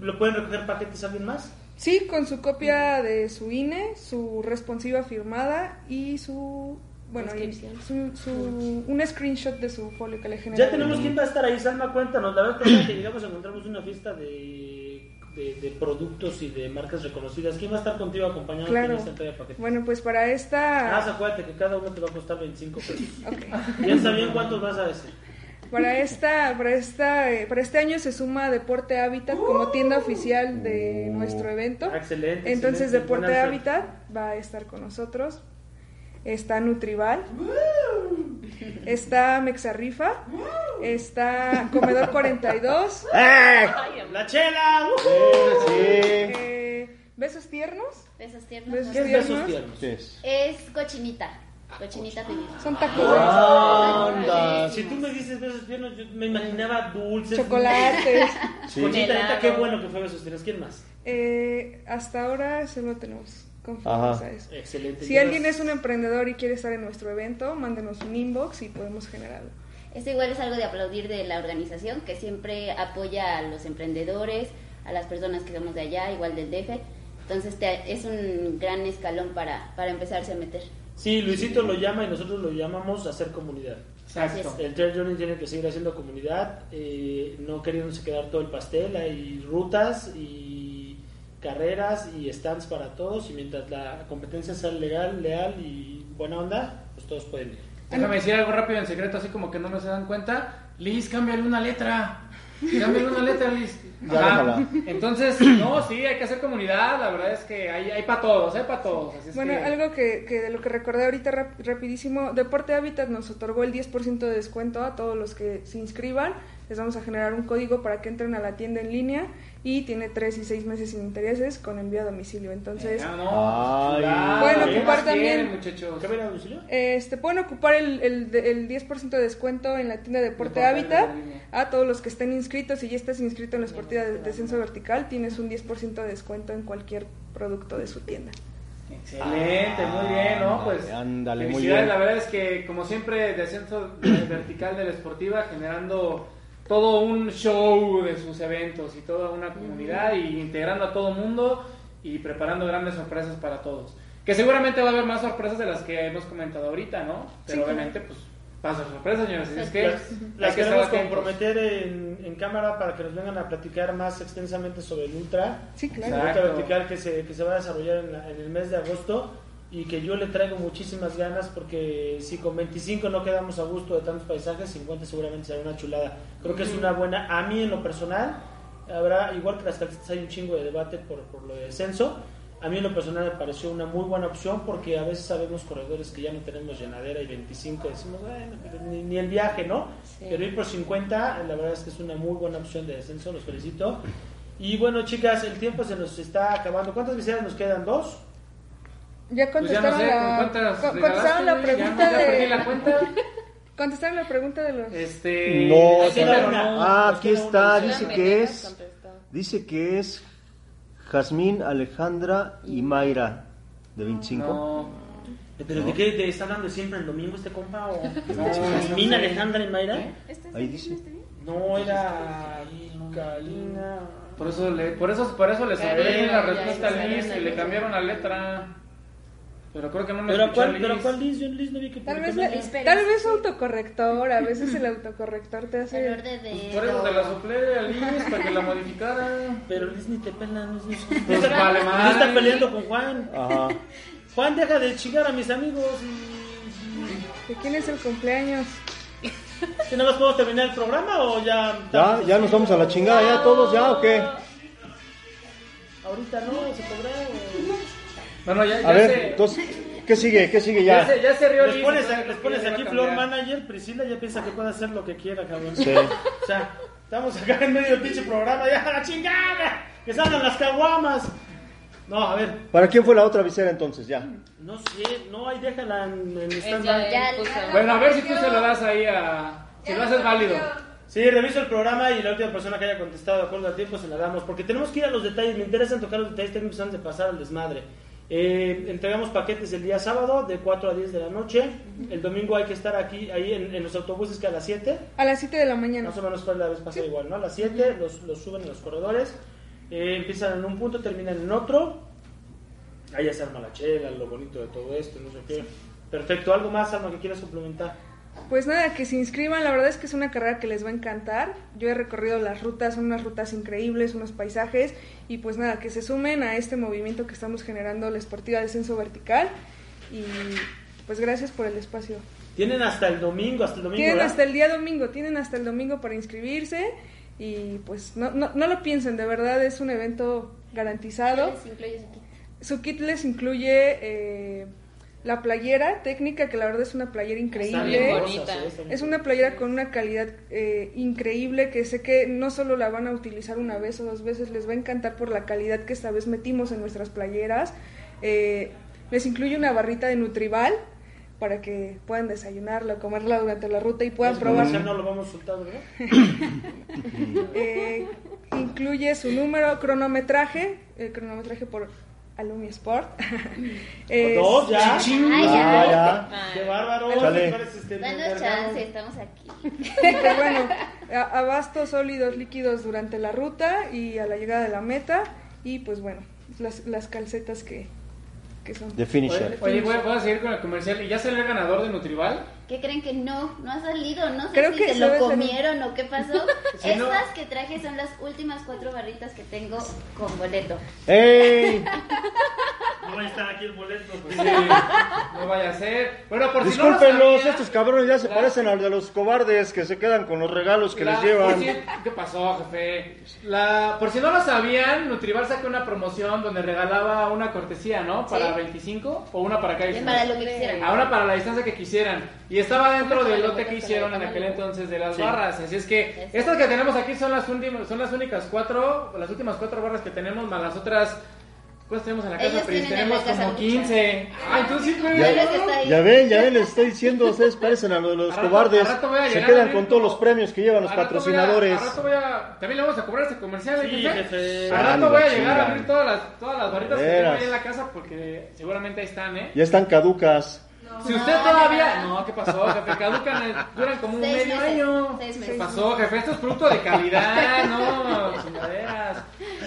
¿lo pueden recoger paquetes alguien más? Sí, con su copia de su INE, su responsiva firmada y su... Bueno, y su, su- un screenshot de su folio que le genera. Ya tenemos quién va a estar ahí, Salma, cuéntanos. La verdad es que llegamos encontramos una fiesta de, de, de productos y de marcas reconocidas. ¿Quién va a estar contigo acompañando en Claro. esta entrega de paquetes? Bueno, pues para Ah, esta... acuérdate que cada uno te va a costar 25 pesos. ok. ¿Ya está bien cuántos vas a decir? Para esta, para esta, eh, para este año se suma Deporte Hábitat como tienda oficial de nuestro evento. Ah, excelente, Entonces excelente. Deporte Hábitat va a estar con nosotros. Está Nutrival. Está Mexarrifa. Está Comedor 42. ¡Eh! ¡La chela! ¡Uh! Sí. eh, Besos tiernos. Besos tiernos. Besos ¿Qué es tiernos. besos tiernos? Es cochinita. Cochinita pibil. Son tacos Anda. Si tú me dices besos tiernos, yo me imaginaba dulces. chocolates. Sí. Conchita, qué bueno que fue besos tiernos. ¿Quién más? Eh, hasta ahora solo tenemos confianza Ajá. a eso. Excelente. Si ¿Qué alguien es un emprendedor y quiere estar en nuestro evento, mándenos un inbox y podemos generarlo. Esto igual es algo de aplaudir de la organización que siempre apoya a los emprendedores, a las personas que somos de allá, igual del DF. Entonces te- es un gran escalón para, para empezarse a meter. Sí, Luisito lo llama y nosotros lo llamamos hacer comunidad. Exacto. El Trail Journey tiene que seguir haciendo comunidad, eh, no queriéndose quedar todo el pastel. Hay rutas y carreras y stands para todos. Y mientras la competencia sea legal, leal y buena onda, pues todos pueden ir. Déjame decir algo rápido en secreto, así como que no me se dan cuenta. Liz, cámbiale una letra. Cámbiale una letra, Liz. Ajá. Entonces, no, sí, hay que hacer comunidad. La verdad es que hay, hay para todos, hay para todos. Así es Bueno, que- algo que, que de lo que recordé ahorita rap- rapidísimo, Deporte Hábitat nos otorgó el 10% de descuento a todos los que se inscriban. Les vamos a generar un código para que entren a la tienda en línea y tiene 3 y 6 meses sin intereses con envío a domicilio. Entonces, no, Ay. Pueden ¿Qué ocupar también- quieren, muchachos? ¿Qué viene a domicilio? este, pueden ocupar el, el, de- el 10% de descuento en la tienda Deporte Deporte Hábitat. A todos los que estén inscritos, si ya estás inscrito en la Esportiva de Descenso Vertical, tienes un 10% de descuento en cualquier producto de su tienda. Excelente, muy bien, ¿no? Pues Ándale, muy bien. la verdad es que como siempre descenso vertical de la esportiva generando todo un show de sus eventos y toda una comunidad y integrando a todo mundo y preparando grandes sorpresas para todos. Que seguramente va a haber más sorpresas de las que hemos comentado ahorita, ¿no? Pero Sí, obviamente pues pasa sorpresas, señores, así es que Las, las que queremos comprometer en, en cámara para que nos vengan a platicar más extensamente sobre el Ultra. Sí, claro. La ruta Exacto. vertical que se, que se va a desarrollar en, la- en el mes de agosto. Y que yo le traigo muchísimas ganas porque si con 25 no quedamos a gusto de tantos paisajes, 50 seguramente será una chulada. Creo que es una buena, a mí en lo personal, habrá, igual que las calcetas hay un chingo de debate por, por lo de descenso, a mí en lo personal me pareció una muy buena opción porque a veces sabemos corredores que ya no tenemos llenadera y 25 decimos, bueno, pero ni, ni el viaje, ¿no? Sí. Pero ir por 50, la verdad es que es una muy buena opción de descenso, los felicito. Y bueno, chicas, el tiempo se nos está acabando. ¿Cuántas viseras nos quedan? ¿Dos? Ya Pues ya no contestaron sé, ¿con la, con- contestaron la pregunta Ya, ya perdí de la cuenta. contestaron la pregunta de los Este... No, Ahí tiene espera. una. Ah, aquí está, una. dice que es, dice que es Jazmín, Alejandra y Mayra, de 25. No. ¿Pero de qué? ¿De está hablando siempre el domingo este compa? ¿O no sé. Alejandra y Mayra? Ahí dice. No, era Kalina. Por eso le, por eso, por eso le Karina, la respuesta ya, a Liz y le cambiaron la letra. Pero creo que no me ¿Pero escuchó cuál, Liz. pero cuál Liz? Yo en Liz no vi que Tal vez, la- tal vez autocorrector, a veces el autocorrector te hace... Error de Pues por eso se la soplé a Liz para que la modificara. Pero Liz ni te pela, no es Liz. Pues vale, Liz madre. está peleando con Juan. Ajá. Juan, deja de chingar a mis amigos. y- ¿De quién es el cumpleaños? ¿Que nada más podemos terminar el programa o ya? Ya, ya nos vamos a la chingada, ya todos, ya o qué? Ahorita no, se cobra. o- Bueno, ya, ya A ver, se, entonces, ¿qué sigue? ¿Qué sigue ya ya? se, ya se rió Les pones, entonces les pones aquí a cambiar. Manager, Priscila ya piensa que puede hacer lo que quiera, cabrón. Sí. O sea, estamos acá en medio del pinche programa, ya a la chingada, que salgan las caguamas. No, a ver, ¿Para quién fue la otra visera entonces? Ya. no sé, no, ahí déjala en, en stand-by. Ya. Bueno, a ver si tú se lo das ahí a... Si lo haces válido. Sí, reviso el programa y la última persona que haya contestado de acuerdo al tiempo se la damos, porque tenemos que ir a los detalles, me interesan tocar los detalles técnicos antes de pasar al desmadre. Eh, entregamos paquetes el día sábado de 4 a 10 de la noche, el domingo hay que estar aquí, ahí en, en los autobuses que a las 7, A las 7 de la mañana. Más o menos fue la vez pasada igual, ¿no? A las 7 los, los suben en los corredores. Eh, empiezan en un punto, terminan en otro. Ahí ya se arma la chela, lo bonito de todo esto, no sé qué. Perfecto. ¿Algo más, Alma, que quieras complementar? Pues nada, que se inscriban, la verdad es que es una carrera que les va a encantar. Yo he recorrido las rutas, son unas rutas increíbles, unos paisajes y pues nada, que se sumen a este movimiento que estamos generando, la Esportiva Descenso Vertical y pues gracias por el espacio. Tienen hasta el domingo, hasta el domingo, Tienen ¿verdad? hasta el día domingo, tienen hasta el domingo para inscribirse y pues no, no, no lo piensen, de verdad es un evento garantizado. Les incluye su kit. Su kit les incluye eh, la playera técnica, que la verdad es una playera Está bien increíble. Bonita, Es una playera con una calidad eh, increíble que sé que no solo la van a utilizar una vez o dos veces, les va a encantar por la calidad que esta vez metimos en nuestras playeras. Eh, les incluye una barrita de Nutrival para que puedan desayunarla o comerla durante la ruta y puedan Ese probar. comercial no lo vamos a soltar, ¿verdad? Eh, incluye su número, cronometraje, eh, cronometraje por Alumni Sport. ¿Dos ya? Ay, Ah, ya. ya. ¡Qué bárbaro! Danos chance, estamos aquí. Pues bueno, abastos sólidos líquidos durante la ruta y a la llegada de la meta. Y pues bueno, las, las calcetas que, que son. De finisher. Oye, oye, voy, a- voy a seguir con el comercial. ¿Y ya salió el ganador de Nutrival? ¿Qué creen que no? No ha salido, no sé Creo si que se lo ser- comieron o qué pasó. Si no- Estas que traje son las últimas cuatro barritas que tengo con boleto. ¡Ey! Aquí el boleto. pues. Sí, no vaya a ser. Bueno, por si no sabía- estos cabrones ya se La- parecen al de los cobardes que se quedan con los regalos que La- les llevan. ¿Qué pasó, jefe? La, por si no lo sabían, Nutrival sacó una promoción donde regalaba una cortesía, ¿no? Para Sí. 25 o una para cada Para lo que quisieran. A una para la distancia que quisieran. Y estaba dentro del lote que hicieron en aquel entonces de las barras. Así es que estas que tenemos aquí son las últimas, son las únicas cuatro, las últimas cuatro barras que tenemos, más las otras. ¿Cuántas tenemos en la casa? Ellos Pris? tienen en tenemos la casa como muchas. 15. Ah, entonces sí, güey. Ya ahí. Ya ven, ya ven, les estoy diciendo, ustedes parecen a los, los Al rato- cobardes. al rato voy a Se llegar quedan ver con todos los premios que llevan los Al rato voy a- patrocinadores. al rato voy a. También le vamos a cobrar ese comercial, ¿eh, Sí, jefe? Al rato voy a llegar a chinga. abrir todas las, todas las barritas que Veras. tengo ahí en la casa porque seguramente ahí están, ¿eh? Ya están caducas. Si usted No, todavía. no, ¿qué pasó, jefe? Caducan, eh, duran como un Seis medio meses, año. seis ¿Qué pasó, jefe? Esto es producto de calidad, no, chingaderas.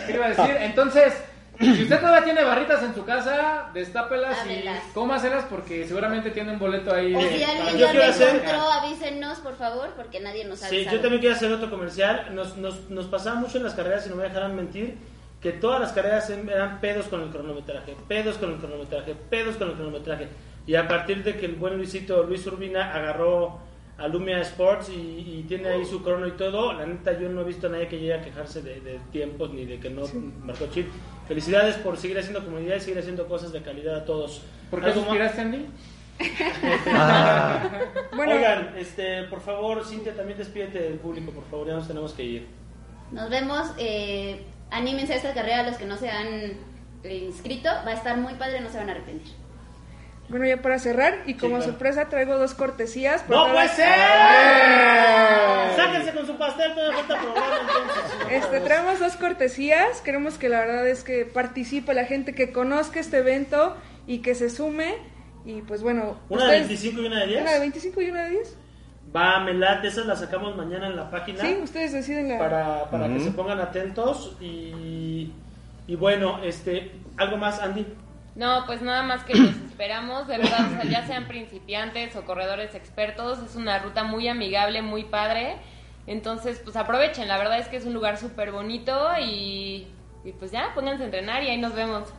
¿Qué iba a decir? Entonces, si usted todavía tiene barritas en su casa, destápelas y cómaselas porque seguramente tiene un boleto ahí. O de- si para alguien ya quiero lo hacer- encontró, avísenos, por favor, porque nadie nos ha Sí, avisado. yo también quiero hacer otro comercial. Nos, nos, nos pasaba mucho en las carreras, y no me dejarán mentir, que todas las carreras eran pedos con el cronometraje, pedos con el cronometraje, pedos con el cronometraje. Y a partir de que el buen Luisito, Luis Urbina, agarró a Lumia Sports y, y tiene ahí su crono y todo, la neta yo no he visto a nadie que llegue a quejarse de, de tiempos ni de que no marcó chip. Felicidades por seguir haciendo comunidad y seguir haciendo cosas de calidad a todos. ¿Por qué suspiraste, Andy? Bueno, Oigan, este, por favor, Cintia, también despídete del público, por favor, ya nos tenemos que ir. Nos vemos. Eh, anímense a esta carrera los que no se han inscrito. Va a estar muy padre, no se van a arrepentir. Bueno, ya para cerrar, y como claro. sorpresa traigo dos cortesías. ¡No puede ser! ¡Sáquense con su pastel, todavía falta programa entonces. Este, traemos dos cortesías. Queremos que la verdad es que participe la gente que conozca este evento y que se sume. Y pues bueno, ¿Una de ustedes- 25 y una de 10? Una de 25 y una de 10. Va, me late, esas las sacamos mañana en la página. Sí, ustedes deciden la... para, para que se pongan atentos y, y bueno, este, algo más, Andy. No, pues nada más que los esperamos, de verdad, o sea, ya sean principiantes o corredores expertos, es una ruta muy amigable, muy padre. Entonces, pues aprovechen, la verdad es que es un lugar súper bonito y, y pues ya, pónganse a entrenar y ahí nos vemos.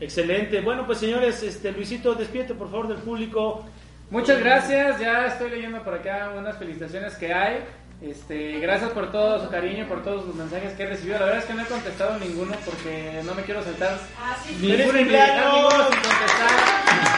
Excelente. Bueno, pues señores, este Luisito, despídete por favor del público. Muchas gracias, ya estoy leyendo por acá unas felicitaciones que hay. Este, gracias por todo su cariño, por todos los mensajes que he recibido. La verdad es que no he contestado ninguno porque no me quiero saltar Ah, sí. ningún sin contestar.